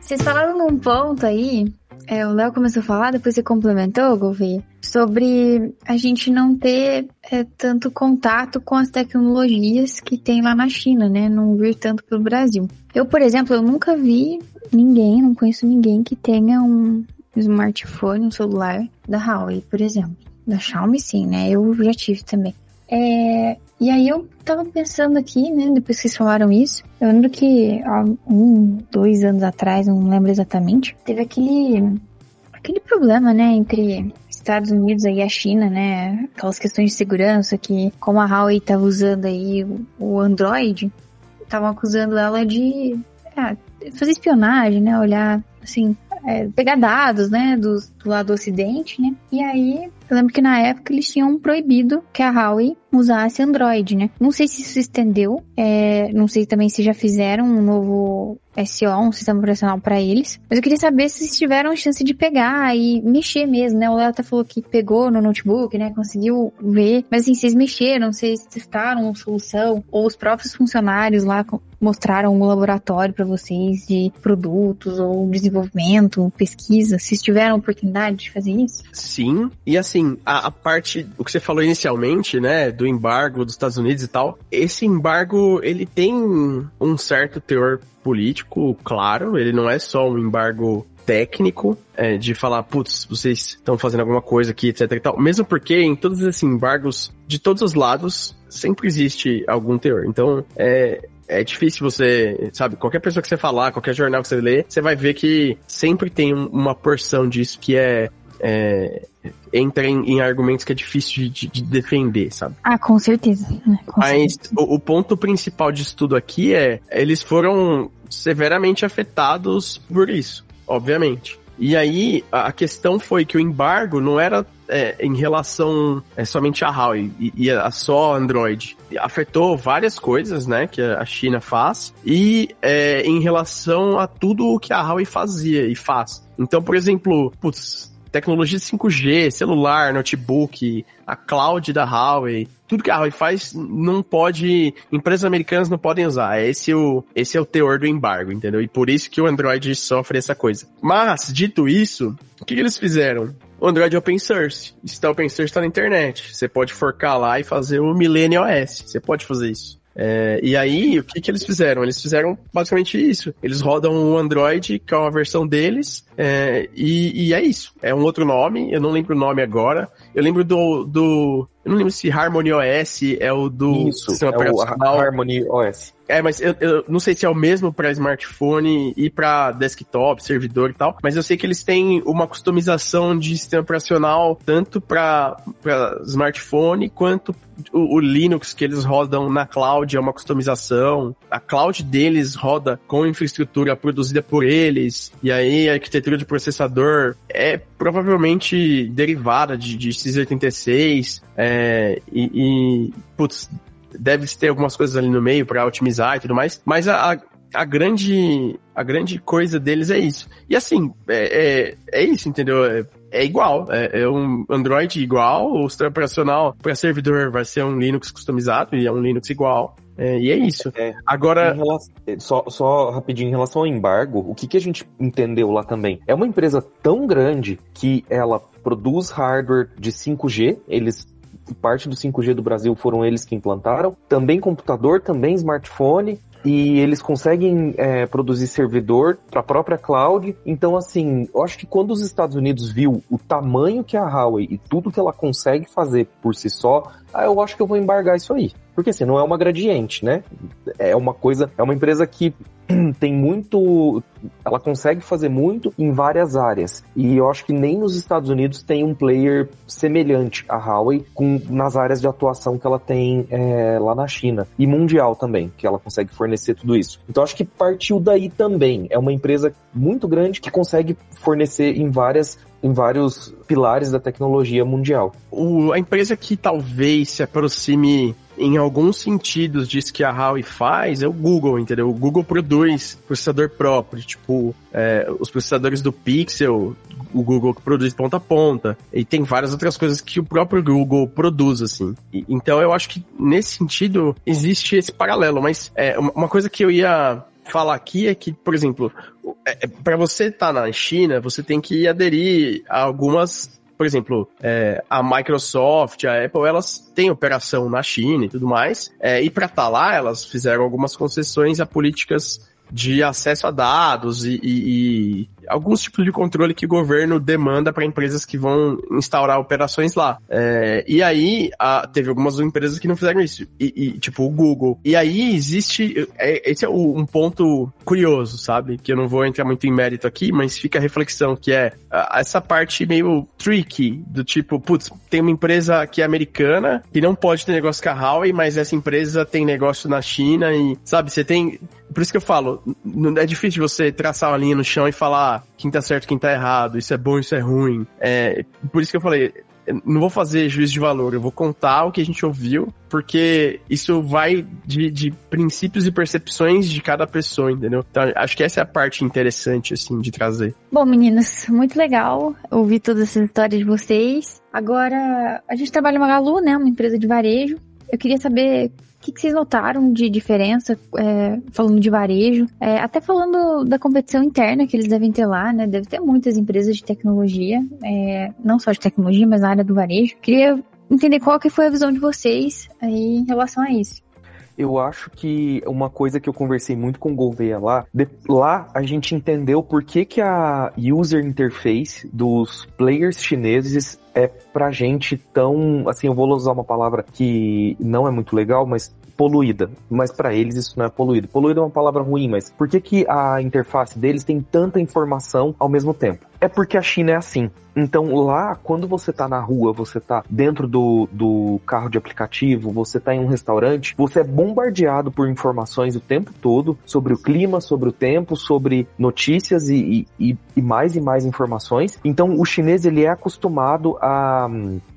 Vocês falaram num ponto aí, é, o Léo começou a falar, depois você complementou, Gouveia, sobre a gente não ter é, tanto contato com as tecnologias que tem lá na China, né? Não vir tanto pelo Brasil. Eu, por exemplo, eu nunca vi ninguém, não conheço ninguém que tenha um smartphone, um celular da Huawei, por exemplo. Da Xiaomi sim, né? Eu já tive também. É, e aí eu tava pensando aqui, né, depois que vocês falaram isso, eu lembro que há um, dois anos atrás, não lembro exatamente, teve aquele aquele problema, né, entre Estados Unidos e a China, né, aquelas questões de segurança que, como a Huawei tava usando aí o Android, estavam acusando ela de é, fazer espionagem, né, olhar, assim, é, pegar dados, né, dos, do lado do ocidente, né? E aí, eu lembro que na época eles tinham proibido que a Huawei usasse Android, né? Não sei se isso se estendeu, é, não sei também se já fizeram um novo SO, um sistema operacional para eles. Mas eu queria saber se vocês tiveram chance de pegar e mexer mesmo, né? O Léo até falou que pegou no notebook, né? Conseguiu ver. Mas assim, vocês mexeram, vocês testaram a solução, ou os próprios funcionários lá mostraram um laboratório para vocês de produtos ou desenvolvimento, pesquisa? Vocês tiveram oportunidade de fazer isso? Sim. E assim, a, a parte, o que você falou inicialmente, né, do embargo dos Estados Unidos e tal, esse embargo, ele tem um certo teor político, claro, ele não é só um embargo técnico, é, de falar, putz, vocês estão fazendo alguma coisa aqui, etc e tal. Mesmo porque em todos esses embargos, de todos os lados, sempre existe algum teor. Então, é, é difícil você, sabe, qualquer pessoa que você falar, qualquer jornal que você lê, você vai ver que sempre tem uma porção disso que é, é entra em, em, argumentos que é difícil de, de, defender, sabe? Ah, com certeza. É, com Mas certeza. O, o, ponto principal disso tudo aqui é, eles foram severamente afetados por isso, obviamente. E aí, a questão foi que o embargo não era é, em relação é, somente a Huawei e, e, a só Android. Afetou várias coisas, né, que a China faz e é, em relação a tudo o que a Huawei fazia e faz. Então, por exemplo, putz, tecnologia 5G, celular, notebook, a cloud da Huawei, tudo que a Huawei faz não pode, empresas americanas não podem usar. Esse é o, esse é o teor do embargo, entendeu? E por isso que o Android sofre essa coisa. Mas, dito isso, o que, que eles fizeram? O Android é open source. Se tá open source, tá na internet. Você pode forcar lá e fazer o Millennium OS. Você pode fazer isso. É, e aí, o que, que eles fizeram? Eles fizeram basicamente isso. Eles rodam o Android, que é uma versão deles, é, e, e, é isso. É um outro nome, eu não lembro o nome agora. Eu lembro do. do eu não lembro se Harmony OS é o do isso, sistema é operacional. Harmony OS. É, mas eu, eu não sei se é o mesmo para smartphone e para desktop, servidor e tal, mas eu sei que eles têm uma customização de sistema operacional tanto para smartphone quanto o, o, Linux que eles rodam na cloud é uma customização. A cloud deles roda com infraestrutura produzida por eles, e aí a arquitetura de processador é provavelmente derivada de, de x86, é, e, e putz, deve ter algumas coisas ali no meio para otimizar e tudo mais, mas a, a, a, grande a grande coisa deles é isso. E assim, é, é, é isso, entendeu? É, é igual, é, é, um Android igual, o sistema operacional para servidor vai ser um Linux customizado e é um Linux igual. É, e é isso. É, Agora. Relação, só, só rapidinho, em relação ao embargo, o que, que a gente entendeu lá também? É uma empresa tão grande que ela produz hardware de 5G, eles parte do 5G do Brasil foram eles que implantaram. Também computador, também smartphone. E eles conseguem é, produzir servidor para a própria cloud. Então, assim, eu acho que quando os Estados Unidos viu o tamanho que a Huawei e tudo que ela consegue fazer por si só, eu acho que eu vou embargar isso aí. Porque assim, não é uma gradiente, né? É uma coisa, é uma empresa que tem muito, ela consegue fazer muito em várias áreas. E eu acho que nem nos Estados Unidos tem um player semelhante à Huawei com, nas áreas de atuação que ela tem é, lá na China. E mundial também, que ela consegue fornecer tudo isso. Então acho que partiu daí também. É uma empresa muito grande que consegue fornecer em várias em vários pilares da tecnologia mundial. O, a empresa que talvez se aproxime em alguns sentidos disso que a Huawei faz é o Google, entendeu? O Google produz processador próprio, tipo, é, os processadores do Pixel, o Google que produz ponta a ponta, e tem várias outras coisas que o próprio Google produz, assim. E, então eu acho que nesse sentido existe esse paralelo, mas é, uma coisa que eu ia falar aqui é que, por exemplo, é, é para você estar tá na China, você tem que aderir a algumas por exemplo, é, a Microsoft, a Apple, elas têm operação na China e tudo mais. É, e para estar tá lá, elas fizeram algumas concessões a políticas de acesso a dados e, e, e alguns tipos de controle que o governo demanda para empresas que vão instaurar operações lá. É, e aí, a, teve algumas empresas que não fizeram isso, e, e tipo o Google. E aí existe, é, esse é o, um ponto curioso, sabe? Que eu não vou entrar muito em mérito aqui, mas fica a reflexão, que é a, essa parte meio tricky, do tipo, putz, tem uma empresa que é americana, que não pode ter negócio com a Huawei, mas essa empresa tem negócio na China e, sabe, você tem... Por isso que eu falo, é difícil você traçar uma linha no chão e falar quem tá certo, quem tá errado, isso é bom, isso é ruim. É, por isso que eu falei, não vou fazer juízo de valor, eu vou contar o que a gente ouviu, porque isso vai de, de, princípios e percepções de cada pessoa, entendeu? Então, acho que essa é a parte interessante, assim, de trazer. Bom, meninas, muito legal ouvir todas essas histórias de vocês. Agora, a gente trabalha no Magalu, né, uma empresa de varejo. Eu queria saber que, que vocês notaram de diferença, é, falando de varejo, é, até falando da competição interna que eles devem ter lá, né? Deve ter muitas empresas de tecnologia, é, não só de tecnologia, mas na área do varejo. Queria entender qual que foi a visão de vocês aí em relação a isso. Eu acho que uma coisa que eu conversei muito com o Gouveia lá, de, lá a gente entendeu por que, que a user interface dos players chineses é pra gente tão, assim, eu vou usar uma palavra que não é muito legal, mas poluída. Mas para eles isso não é poluído. Poluído é uma palavra ruim, mas por que, que a interface deles tem tanta informação ao mesmo tempo? É porque a China é assim. Então lá, quando você tá na rua, você tá dentro do, do carro de aplicativo, você tá em um restaurante, você é bombardeado por informações o tempo todo sobre o clima, sobre o tempo, sobre notícias e, e, e mais e mais informações. Então o chinês ele é acostumado a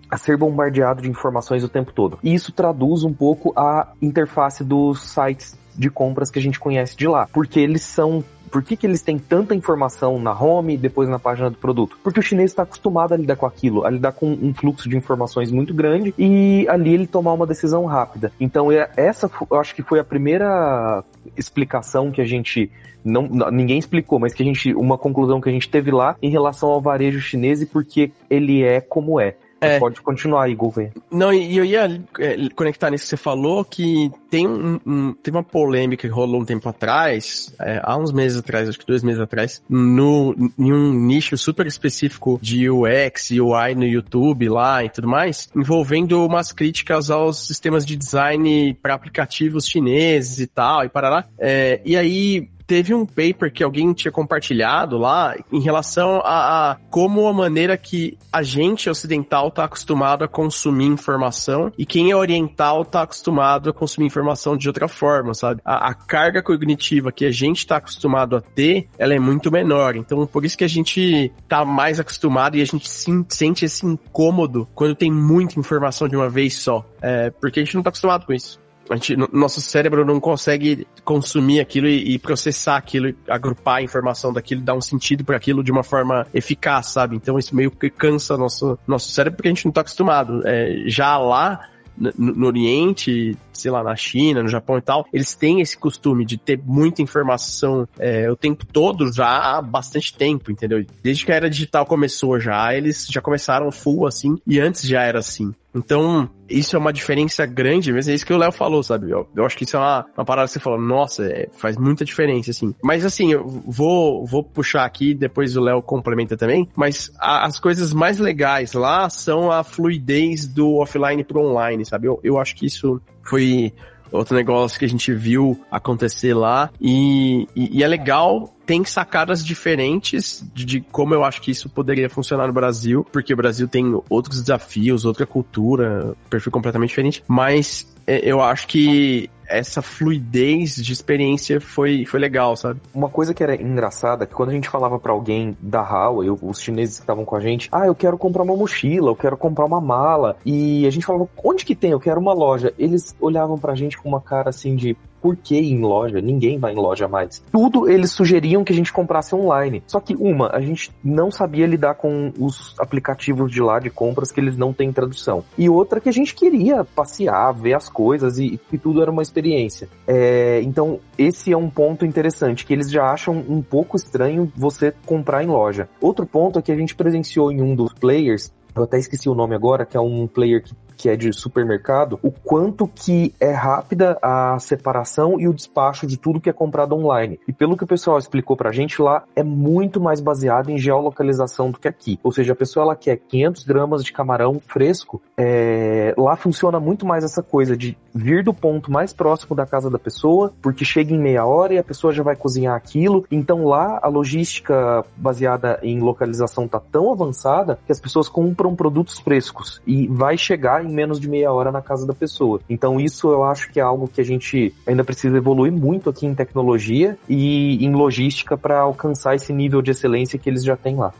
a ser bombardeado de informações o tempo todo. E isso traduz um pouco a interface dos sites de compras que a gente conhece de lá, porque eles são por que, que eles têm tanta informação na home e depois na página do produto? Porque o chinês está acostumado a lidar com aquilo, a lidar com um fluxo de informações muito grande e ali ele tomar uma decisão rápida. Então, é, essa eu acho que foi a primeira explicação que a gente não, ninguém explicou, mas que a gente uma conclusão que a gente teve lá em relação ao varejo chinês e porque ele é como é. É. Pode continuar aí, Gouveia. Não, e eu ia é, conectar nisso que você falou, que tem um, um, teve uma polêmica que rolou um tempo atrás, é, há uns meses atrás, acho que dois meses atrás, no, em um nicho super específico de UX e UI no YouTube lá e tudo mais, envolvendo umas críticas aos sistemas de design para aplicativos chineses e tal, e para lá. É, e aí teve um paper que alguém tinha compartilhado lá em relação a, a como a maneira que a gente ocidental está acostumado a consumir informação e quem é oriental está acostumado a consumir informação de outra forma, sabe? A, a carga cognitiva que a gente está acostumado a ter, ela é muito menor. Então, por isso que a gente tá mais acostumado e a gente sim, sente esse incômodo quando tem muita informação de uma vez só. É, porque a gente não tá acostumado com isso a gente, nosso cérebro não consegue consumir aquilo e, e processar aquilo, agrupar a informação daquilo, dar um sentido para aquilo de uma forma eficaz, sabe? Então isso meio que cansa nosso, nosso cérebro porque a gente não tá acostumado. É, já lá, no, no, Oriente, sei lá, na China, no Japão e tal, eles têm esse costume de ter muita informação é, o tempo todo, já há bastante tempo, entendeu? Desde que a era digital começou já, eles já começaram full assim, e antes já era assim. Então, isso é uma diferença grande, mas é isso que o Léo falou, sabe? Eu, eu, acho que isso é uma, uma parada que você falou, nossa, é, faz muita diferença, assim. Mas assim, eu vou, vou puxar aqui, depois o Léo complementa também, mas a, as coisas mais legais lá são a fluidez do offline pro online, sabe? Eu, eu acho que isso foi outro negócio que a gente viu acontecer lá. E, e, e é legal, tem sacadas diferentes de, de, como eu acho que isso poderia funcionar no Brasil, porque o Brasil tem outros desafios, outra cultura, perfil completamente diferente, mas é, eu acho que essa fluidez de experiência foi, foi legal, sabe? Uma coisa que era engraçada, que quando a gente falava para alguém da Huawei, os chineses que estavam com a gente, ah, eu quero comprar uma mochila, eu quero comprar uma mala, e a gente falava, onde que tem? Eu quero uma loja. Eles olhavam pra gente com uma cara assim de, por que em loja? Ninguém vai em loja mais. Tudo eles sugeriam que a gente comprasse online. Só que uma, a gente não sabia lidar com os aplicativos de lá de compras que eles não têm tradução. E outra que a gente queria passear, ver as coisas e, e tudo era uma experiência. É, então, esse é um ponto interessante, que eles já acham um pouco estranho você comprar em loja. Outro ponto é que a gente presenciou em um dos players eu até esqueci o nome agora, que é um player que que é de supermercado, o quanto que é rápida a separação e o despacho de tudo que é comprado online. E pelo que o pessoal explicou pra gente lá, é muito mais baseado em geolocalização do que aqui. Ou seja, a pessoa ela quer 500 gramas de camarão fresco, é... lá funciona muito mais essa coisa de vir do ponto mais próximo da casa da pessoa, porque chega em meia hora e a pessoa já vai cozinhar aquilo. Então lá a logística baseada em localização tá tão avançada que as pessoas compram produtos frescos e vai chegar menos de meia hora na casa da pessoa. Então isso eu acho que é algo que a gente ainda precisa evoluir muito aqui em tecnologia e em logística para alcançar esse nível de excelência que eles já têm lá.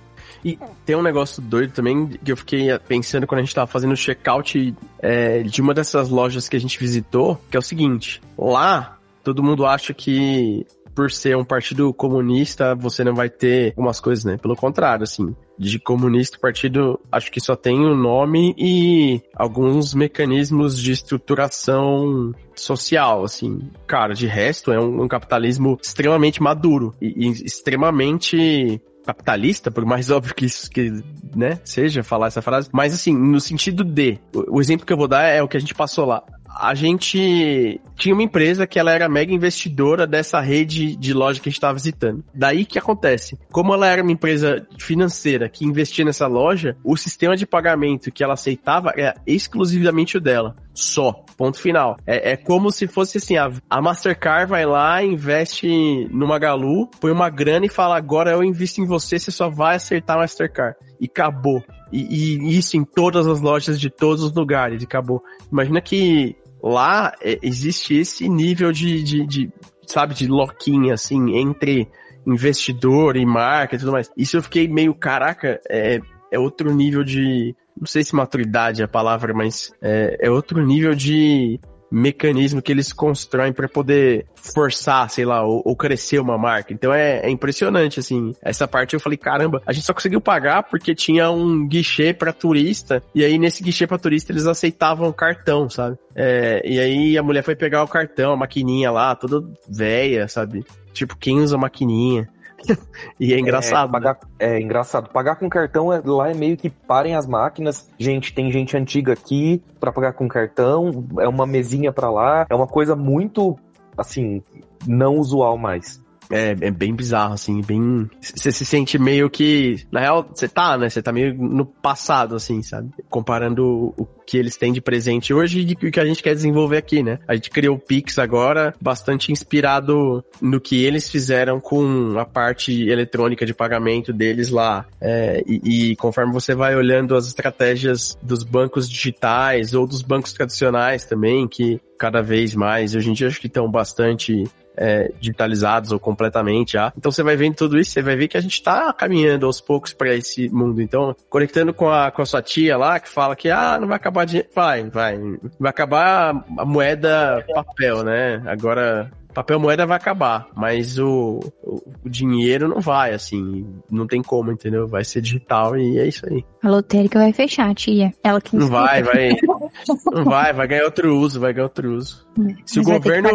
E tem um negócio doido também que eu fiquei pensando quando a gente tava fazendo o check-out é, de uma dessas lojas que a gente visitou, que é o seguinte, lá todo mundo acha que por ser um partido comunista, você não vai ter umas coisas, né? Pelo contrário, assim, de comunista, partido acho que só tem o nome e alguns mecanismos de estruturação social, assim. Cara, de resto é um, um capitalismo extremamente maduro e, e extremamente capitalista, por mais óbvio que isso que, né, seja falar essa frase, mas assim, no sentido de, o, o exemplo que eu vou dar é o que a gente passou lá a gente tinha uma empresa que ela era mega investidora dessa rede de loja que a gente estava visitando. Daí que acontece? Como ela era uma empresa financeira que investia nessa loja, o sistema de pagamento que ela aceitava era exclusivamente o dela. Só. Ponto final. É, é como se fosse assim, a, a Mastercard vai lá, investe no Magalu, põe uma grana e fala, agora eu invisto em você, você só vai acertar a Mastercard. E acabou. E, e, isso em todas as lojas de todos os lugares, acabou. Imagina que lá é, existe esse nível de, de, de, sabe, de loquinha, assim, entre investidor e marca e tudo mais. Isso eu fiquei meio, caraca, é, é outro nível de, não sei se maturidade é a palavra, mas é, é outro nível de mecanismo que eles constroem para poder forçar, sei lá, ou, ou, crescer uma marca. Então é, é, impressionante, assim. Essa parte eu falei, caramba, a gente só conseguiu pagar porque tinha um guichê para turista, e aí nesse guichê para turista eles aceitavam cartão, sabe? É, e aí a mulher foi pegar o cartão, a maquininha lá, toda velha, sabe? Tipo, quem usa maquininha? e é engraçado. É, pagar, né? é engraçado. Pagar com cartão é, lá é meio que parem as máquinas. Gente, tem gente antiga aqui para pagar com cartão. É uma mesinha para lá. É uma coisa muito, assim, não usual mais. É, é bem bizarro, assim, bem. Você se sente meio que. Na real, você tá, né? Você tá meio no passado, assim, sabe? Comparando o que eles têm de presente hoje e o que a gente quer desenvolver aqui, né? A gente criou o Pix agora, bastante inspirado no que eles fizeram com a parte eletrônica de pagamento deles lá. É, e, e conforme você vai olhando as estratégias dos bancos digitais ou dos bancos tradicionais também, que cada vez mais, hoje em dia acho que estão bastante é, digitalizados ou completamente já. Então você vai vendo tudo isso, você vai ver que a gente está caminhando aos poucos para esse mundo. Então, conectando com a, com a sua tia lá, que fala que ah, não vai acabar de. Vai, vai. Vai acabar a moeda papel, né? Agora papel moeda vai acabar, mas o, o, dinheiro não vai, assim, não tem como, entendeu? Vai ser digital e é isso aí. A lotérica vai fechar, tia. Ela que Não vai, vai. não vai, vai ganhar outro uso, vai ganhar outro uso. Se mas o governo.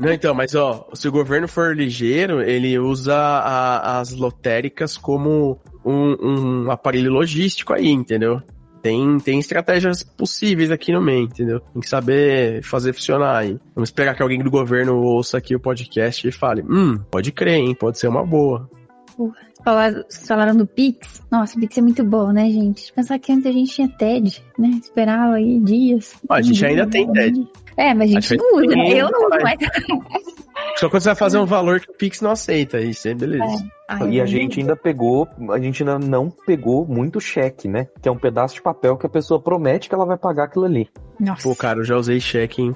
Não, então, mas ó, se o governo for ligeiro, ele usa a, as lotéricas como um, um aparelho logístico aí, entendeu? Tem, tem estratégias possíveis aqui no meio, entendeu? Tem que saber fazer funcionar aí. Vamos esperar que alguém do governo ouça aqui o podcast e fale: hum, pode crer, hein? Pode ser uma boa. Vocês falaram do Pix. Nossa, o Pix é muito bom, né, gente? Pensar que antes a gente tinha TED, né? Esperava aí dias. a gente ainda tem TED. É, mas a gente a não usa. Eu não uso mais. Só quando você vai fazer um valor que o Pix não aceita, isso aí, beleza. É. Ai, e a gente ainda pegou, a gente ainda não pegou muito cheque, né? Que é um pedaço de papel que a pessoa promete que ela vai pagar aquilo ali. Nossa. Pô, cara, eu já usei cheque, hein?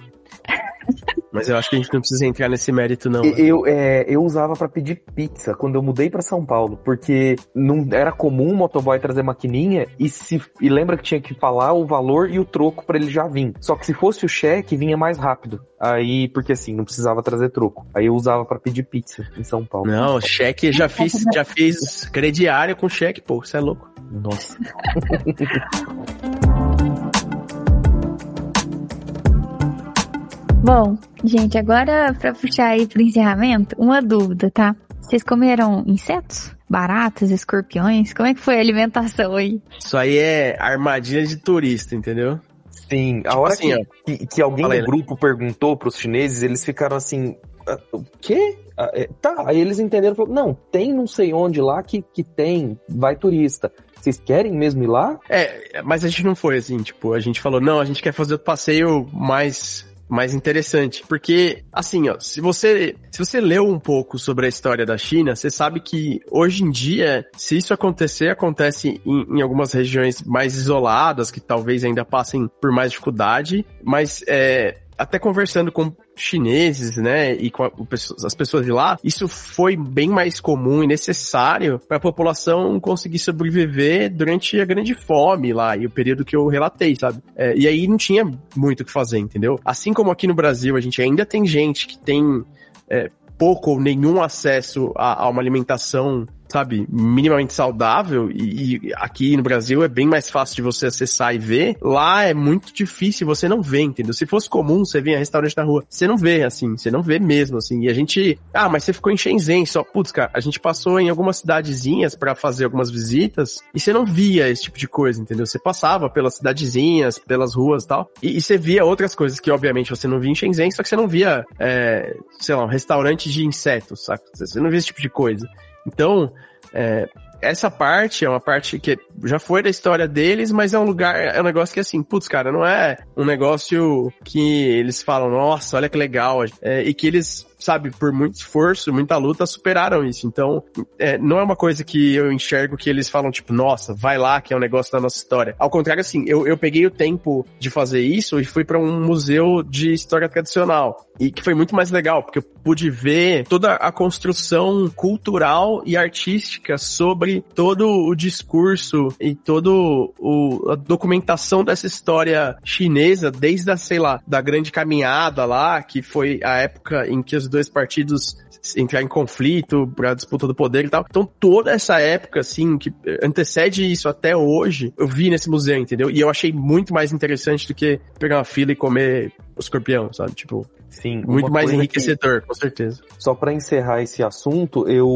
Mas eu acho que a gente não precisa entrar nesse mérito, não. Né? Eu, é, eu usava para pedir pizza quando eu mudei para São Paulo, porque não era comum o motoboy trazer maquininha e se e lembra que tinha que falar o valor e o troco para ele já vir. Só que se fosse o cheque, vinha mais rápido. Aí, porque assim, não precisava trazer troco. Aí eu usava para pedir pizza em São Paulo. Não, cheque já fiz, já fiz crediário com cheque, pô, você é louco. Nossa. Bom, gente, agora para puxar aí pro encerramento, uma dúvida, tá? Vocês comeram insetos? Baratas, escorpiões? Como é que foi a alimentação aí? Isso aí é armadilha de turista, entendeu? Sim, a tipo hora assim, que, que, que, alguém do grupo perguntou pros chineses, eles ficaram assim, ah, o quê? Ah, é, tá, aí eles entenderam, falaram, não, tem não sei onde lá que, que tem, vai turista. Vocês querem mesmo ir lá? É, mas a gente não foi assim, tipo, a gente falou, não, a gente quer fazer o passeio mais mais interessante, porque assim, ó, se você se você leu um pouco sobre a história da China, você sabe que hoje em dia, se isso acontecer, acontece em, em algumas regiões mais isoladas, que talvez ainda passem por mais dificuldade, mas é, até conversando com chineses, né, e com a, as pessoas de lá, isso foi bem mais comum e necessário para a população conseguir sobreviver durante a grande fome lá e o período que eu relatei, sabe? É, e aí não tinha muito o que fazer, entendeu? Assim como aqui no Brasil a gente ainda tem gente que tem é, pouco ou nenhum acesso a, a uma alimentação sabe, minimamente saudável, e, e, aqui no Brasil é bem mais fácil de você acessar e ver, lá é muito difícil, você não vê, entendeu? Se fosse comum, você vê restaurante na rua, você não vê, assim, você não vê mesmo, assim, e a gente, ah, mas você ficou em Shenzhen só, putz, cara, a gente passou em algumas cidadezinhas para fazer algumas visitas, e você não via esse tipo de coisa, entendeu? Você passava pelas cidadezinhas, pelas ruas tal, e, e você via outras coisas que, obviamente, você não via em Shenzhen, só que você não via, é, sei lá, um restaurante de insetos, sabe? Você não via esse tipo de coisa. Então, é, essa parte é uma parte que já foi da história deles, mas é um lugar, é um negócio que assim, putz, cara, não é um negócio que eles falam, nossa, olha que legal, é, e que eles sabe, por muito esforço, muita luta, superaram isso. Então, é, não é uma coisa que eu enxergo que eles falam, tipo, nossa, vai lá, que é um negócio da nossa história. Ao contrário, assim, eu, eu peguei o tempo de fazer isso e fui para um museu de história tradicional. E que foi muito mais legal, porque eu pude ver toda a construção cultural e artística sobre todo o discurso e todo o, a documentação dessa história chinesa, desde a, sei lá, da grande caminhada lá, que foi a época em que os dois partidos entrar em conflito pra disputa do poder e tal. Então toda essa época, assim, que antecede isso até hoje, eu vi nesse museu, entendeu? E eu achei muito mais interessante do que pegar uma fila e comer o escorpião, sabe? Tipo, Sim, muito mais enriquecedor, que, com certeza. Só para encerrar esse assunto, eu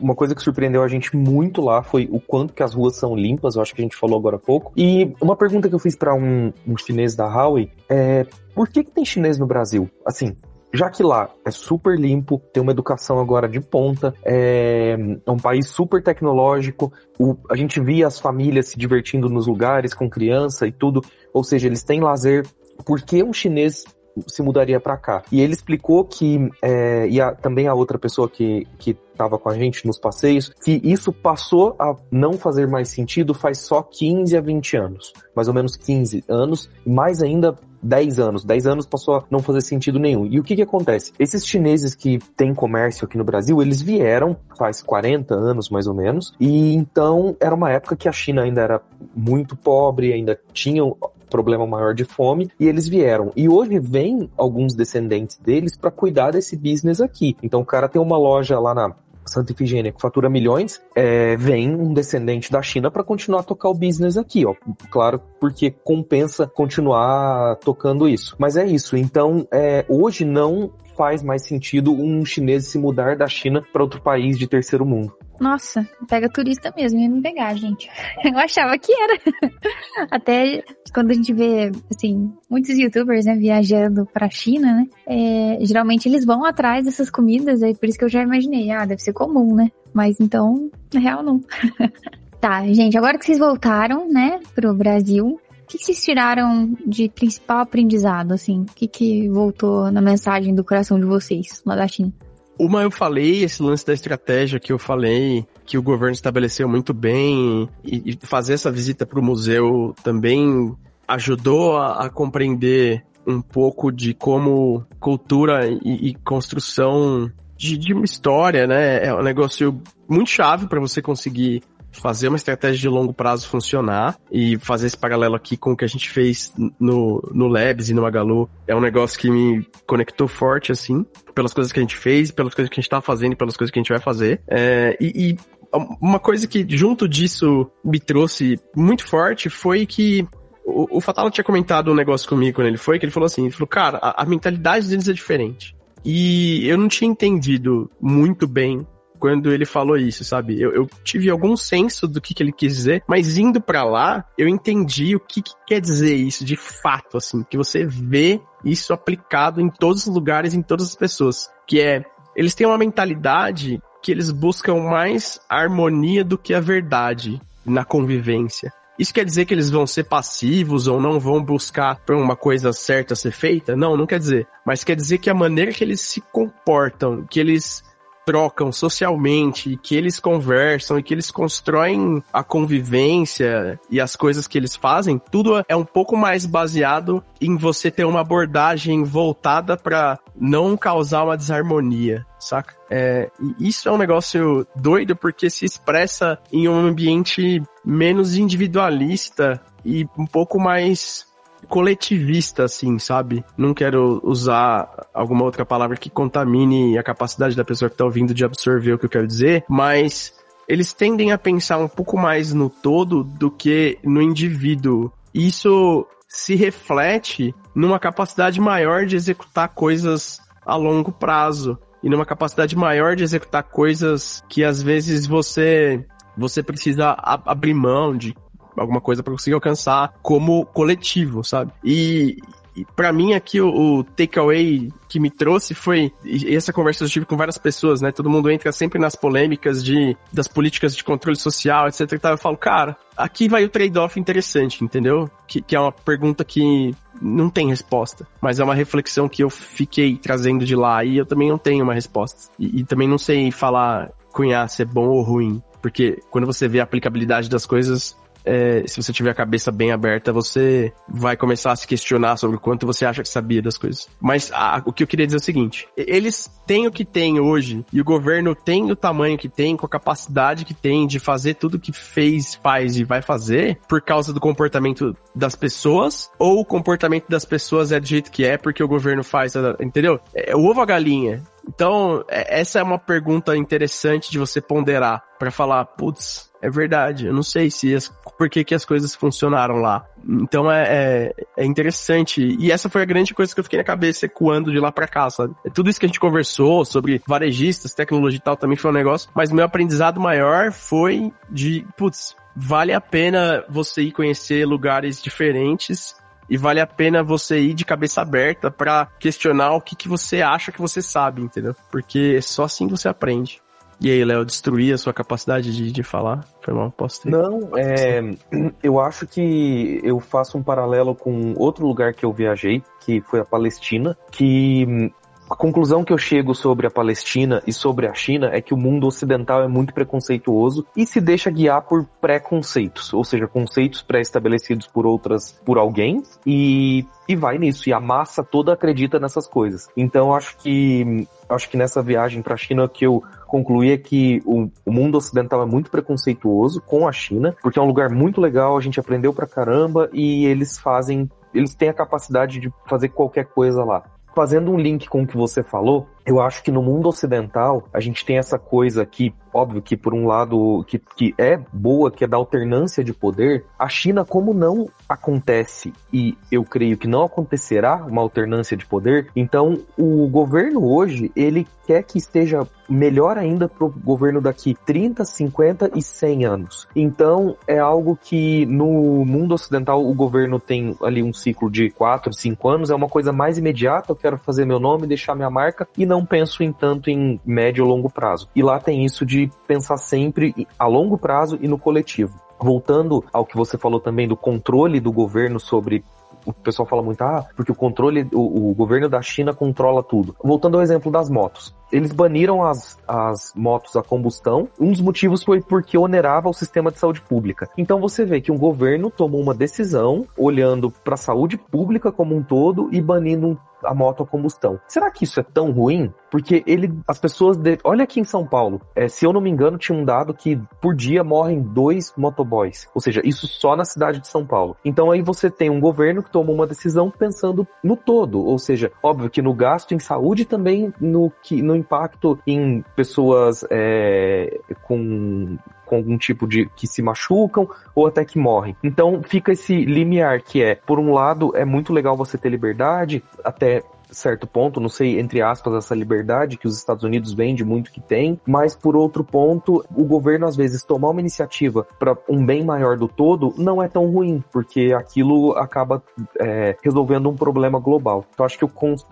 uma coisa que surpreendeu a gente muito lá foi o quanto que as ruas são limpas, eu acho que a gente falou agora há pouco. E uma pergunta que eu fiz para um, um chinês da Huawei é por que, que tem chinês no Brasil? Assim, já que lá é super limpo, tem uma educação agora de ponta, é, é um país super tecnológico, o, a gente via as famílias se divertindo nos lugares com criança e tudo, ou seja, eles têm lazer. Por que um chinês se mudaria para cá. E ele explicou que, é, e a, também a outra pessoa que, que estava com a gente nos passeios, que isso passou a não fazer mais sentido faz só 15 a 20 anos. Mais ou menos 15 anos, mais ainda 10 anos. 10 anos passou a não fazer sentido nenhum. E o que que acontece? Esses chineses que têm comércio aqui no Brasil, eles vieram faz 40 anos mais ou menos, e então era uma época que a China ainda era muito pobre, ainda tinham problema maior de fome e eles vieram. E hoje vem alguns descendentes deles para cuidar desse business aqui. Então o cara tem uma loja lá na Santa Ifigênia, que fatura milhões, é, vem um descendente da China para continuar a tocar o business aqui, ó. Claro, porque compensa continuar tocando isso. Mas é isso. Então, é, hoje não faz mais sentido um chinês se mudar da China para outro país de terceiro mundo. Nossa, pega turista mesmo, ia me pegar, gente. Eu achava que era. Até quando a gente vê, assim, muitos youtubers, né, viajando pra China, né, é, geralmente eles vão atrás dessas comidas, é por isso que eu já imaginei, ah, deve ser comum, né? Mas então, na real, não. tá, gente, agora que vocês voltaram, né, pro Brasil, que, que vocês tiraram de principal aprendizado, assim? O que, que voltou na mensagem do coração de vocês lá da China? Uma eu falei, esse lance da estratégia que eu falei, que o governo estabeleceu muito bem, e, e fazer essa visita para o museu também ajudou a, a, compreender um pouco de como cultura e, e construção de, de, uma história, né? É um negócio muito chave para você conseguir fazer uma estratégia de longo prazo funcionar e fazer esse paralelo aqui com o que a gente fez no, no Labs e no Magalu é um negócio que me conectou forte, assim, pelas coisas que a gente fez, pelas coisas que a gente tá fazendo e pelas coisas que a gente vai fazer. É, e, e uma coisa que junto disso me trouxe muito forte foi que o, o tinha comentado um negócio comigo quando ele foi, que ele falou assim, ele falou, cara, a, a mentalidade deles é diferente. E eu não tinha entendido muito bem quando ele falou isso, sabe? Eu, eu tive algum senso do que, que ele quis dizer, mas indo para lá, eu entendi o que, que quer dizer isso de fato, assim, que você vê isso aplicado em todos os lugares, em todas as pessoas, que é, eles têm uma mentalidade que eles buscam mais harmonia do que a verdade na convivência. Isso quer dizer que eles vão ser passivos ou não vão buscar por uma coisa certa ser feita? Não, não quer dizer. Mas quer dizer que a maneira que eles se comportam, que eles trocam socialmente, que eles conversam e que eles constroem a convivência e as coisas que eles fazem, tudo é um pouco mais baseado em você ter uma abordagem voltada para não causar uma desarmonia, saca? É, isso é um negócio doido porque se expressa em um ambiente menos individualista e um pouco mais coletivista, assim, sabe? Não quero usar alguma outra palavra que contamine a capacidade da pessoa que tá ouvindo de absorver o que eu quero dizer, mas eles tendem a pensar um pouco mais no todo do que no indivíduo. Isso se reflete numa capacidade maior de executar coisas a longo prazo e numa capacidade maior de executar coisas que às vezes você você precisa abrir mão de alguma coisa para conseguir alcançar como coletivo, sabe? E, e para mim aqui o, o takeaway que me trouxe foi essa conversa que eu tive com várias pessoas, né? Todo mundo entra sempre nas polêmicas de das políticas de controle social, etc. E tal. Eu falo, cara, aqui vai o trade-off interessante, entendeu? Que, que é uma pergunta que não tem resposta, mas é uma reflexão que eu fiquei trazendo de lá e eu também não tenho uma resposta. E, e também não sei falar cunhar se é bom ou ruim, porque quando você vê a aplicabilidade das coisas, é, se você tiver a cabeça bem aberta, você vai começar a se questionar sobre o quanto você acha que sabia das coisas. Mas a, o que eu queria dizer é o seguinte: eles têm o que têm hoje e o governo tem o tamanho que tem, com a capacidade que tem de fazer tudo que fez, faz e vai fazer por causa do comportamento das pessoas ou o comportamento das pessoas é do jeito que é porque o governo faz, entendeu? É o ovo a galinha. Então, é, essa é uma pergunta interessante de você ponderar para falar, putz, é verdade, eu não sei se as, por que, que as coisas funcionaram lá. Então é, é, é, interessante. E essa foi a grande coisa que eu fiquei na cabeça ecoando de lá para cá, sabe? É tudo isso que a gente conversou sobre varejistas, tecnologia e tal, também foi um negócio. Mas meu aprendizado maior foi de, putz, vale a pena você ir conhecer lugares diferentes e vale a pena você ir de cabeça aberta para questionar o que, que você acha que você sabe, entendeu? Porque só assim você aprende. E aí, Léo, destruir a sua capacidade de, de falar? Foi uma aposta? Não, é, eu acho que eu faço um paralelo com outro lugar que eu viajei, que foi a Palestina, que a conclusão que eu chego sobre a Palestina e sobre a China é que o mundo ocidental é muito preconceituoso e se deixa guiar por preconceitos, ou seja, conceitos pré-estabelecidos por outras, por alguém e, e vai nisso. E a massa toda acredita nessas coisas. Então acho que acho que nessa viagem para a China que eu concluí é que o, o, mundo ocidental é muito preconceituoso com a China, porque é um lugar muito legal, a gente aprendeu pra caramba e eles fazem eles têm a capacidade de fazer qualquer coisa lá. Fazendo um link com o que você falou, eu acho que no mundo ocidental a gente tem essa coisa que, óbvio que por um lado que, que é boa, que é da alternância de poder, a China como não acontece e eu creio que não acontecerá uma alternância de poder, então o governo hoje, ele quer que esteja melhor ainda para o governo daqui 30, 50 e 100 anos. Então é algo que no mundo ocidental o governo tem ali um ciclo de 4, 5 anos, é uma coisa mais imediata, eu quero fazer meu nome, deixar minha marca e não penso em tanto em médio ou longo prazo. E lá tem isso de pensar sempre a longo prazo e no coletivo. Voltando ao que você falou também do controle do governo sobre o pessoal fala muito, ah, porque o controle, o, o, governo da China controla tudo. Voltando ao exemplo das motos. Eles baniram as, as motos a combustão. Um dos motivos foi porque onerava o sistema de saúde pública. Então você vê que um governo tomou uma decisão olhando para a saúde pública como um todo e banindo a moto a combustão. Será que isso é tão ruim? Porque ele, as pessoas, de, olha aqui em São Paulo, é, se eu não me engano, tinha um dado que por dia morrem dois motoboys. Ou seja, isso só na cidade de São Paulo. Então aí você tem um governo que tomou uma decisão pensando no todo. Ou seja, óbvio que no gasto em saúde também no, que, no impacto em pessoas é, com com algum tipo de que se machucam ou até que morrem. Então fica esse limiar que é, por um lado, é muito legal você ter liberdade, até certo ponto, não sei, entre aspas, essa liberdade que os Estados Unidos vende muito que tem, mas por outro ponto, o governo às vezes tomar uma iniciativa para um bem maior do todo não é tão ruim, porque aquilo acaba é, resolvendo um problema global. Então acho que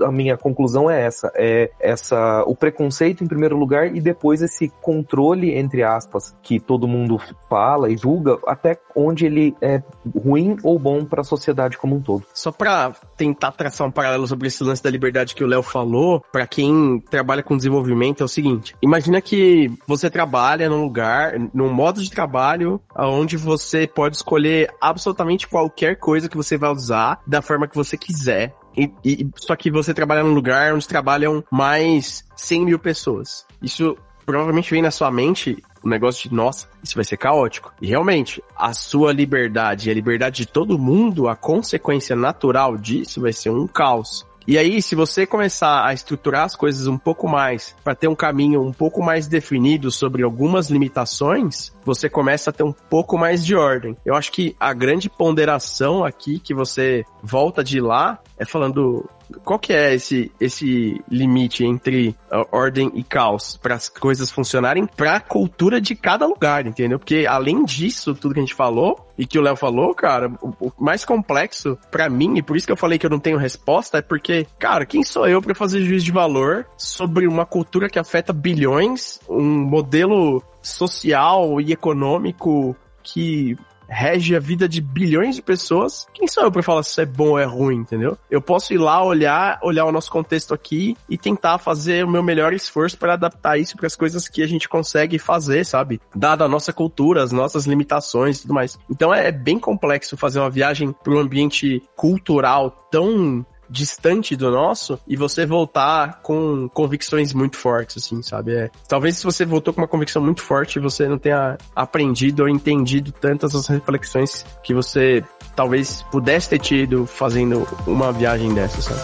a minha conclusão é essa, é essa o preconceito em primeiro lugar e depois esse controle entre aspas que todo mundo fala e julga até onde ele é ruim ou bom para a sociedade como um todo. Só para tentar traçar um paralelo sobre esse lance da liberdade que o Léo falou, para quem trabalha com desenvolvimento é o seguinte: imagina que você trabalha num lugar, num modo de trabalho onde você pode escolher absolutamente qualquer coisa que você vai usar da forma que você quiser. E, e, só que você trabalha num lugar onde trabalham mais 100 mil pessoas. Isso provavelmente vem na sua mente o negócio de, nossa, isso vai ser caótico. E realmente, a sua liberdade e a liberdade de todo mundo, a consequência natural disso vai ser um caos. E aí, se você começar a estruturar as coisas um pouco mais, para ter um caminho um pouco mais definido sobre algumas limitações, você começa a ter um pouco mais de ordem. Eu acho que a grande ponderação aqui que você volta de lá é falando qual que é esse, esse limite entre ordem e caos para as coisas funcionarem para a cultura de cada lugar, entendeu? Porque além disso, tudo que a gente falou e que o Léo falou, cara, o, o mais complexo para mim, e por isso que eu falei que eu não tenho resposta, é porque, cara, quem sou eu para fazer juízo de valor sobre uma cultura que afeta bilhões, um modelo social e econômico que rege a vida de bilhões de pessoas, quem sou eu para falar se é bom ou é ruim, entendeu? Eu posso ir lá olhar, olhar o nosso contexto aqui e tentar fazer o meu melhor esforço para adaptar isso para as coisas que a gente consegue fazer, sabe? Dada a nossa cultura, as nossas limitações e tudo mais. Então é, é bem complexo fazer uma viagem para um ambiente cultural tão distante do nosso e você voltar com convicções muito fortes, assim, sabe? É, talvez se você voltou com uma convicção muito forte, você não tenha aprendido ou entendido tantas as reflexões que você talvez pudesse ter tido fazendo uma viagem dessa, sabe?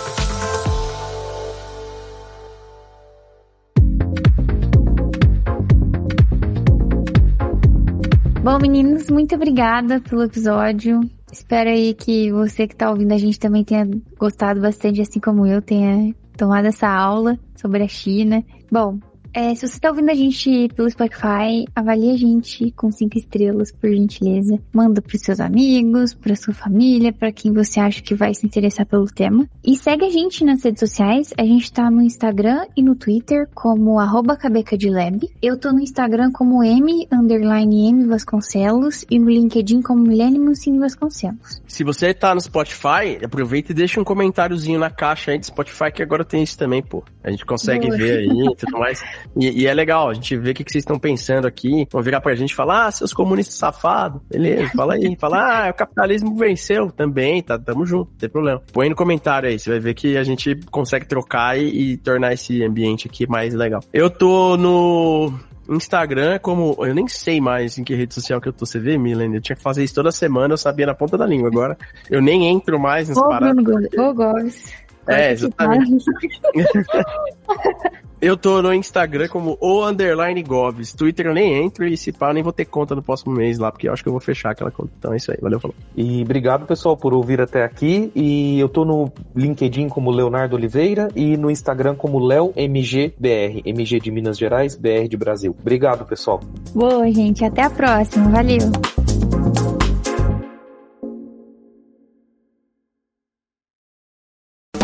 Bom, meninos, muito obrigada pelo episódio. Espero aí que você que está ouvindo a gente também tenha gostado bastante, assim como eu, tenha tomado essa aula sobre a China. Bom, é, se você está ouvindo a gente pelo Spotify, avalie a gente com cinco estrelas, por gentileza. Manda para seus amigos, para sua família, para quem você acha que vai se interessar pelo tema. E segue a gente nas redes sociais. A gente está no Instagram e no Twitter como @cabecadilab. Eu tô no Instagram como M underline M Vasconcelos e no LinkedIn como Milene Muncini Vasconcelos. Se você tá no Spotify, aproveita e deixa um comentáriozinho na caixa aí do Spotify que agora tem isso também, pô. A gente consegue Boa. ver aí e tudo mais. E, e, é legal, a gente vê o que, que vocês estão pensando aqui. Vão virar pra gente e falar, ah, seus comunistas safados. Beleza, fala aí. Fala, ah, o capitalismo venceu também, tá, tamo junto, não tem problema. Põe no comentário aí, você vai ver que a gente consegue trocar e, e tornar esse ambiente aqui mais legal. Eu tô no Instagram como. Eu nem sei mais em que rede social que eu tô. Você vê, Milen? Eu tinha que fazer isso toda semana, eu sabia na ponta da língua. Agora eu nem entro mais nessa Ô, parada. Ô, Góes. É, exatamente. eu tô no Instagram como o underline Goves. Twitter eu nem entro e se pá, eu nem vou ter conta no próximo mês lá, porque eu acho que eu vou fechar aquela conta. Então é isso aí, valeu, falou. E obrigado, pessoal, por ouvir até aqui. E eu tô no LinkedIn como Leonardo Oliveira e no Instagram como LeoMGBR. MG de Minas Gerais, BR de Brasil. Obrigado, pessoal. Boa, gente. Até a próxima. Valeu.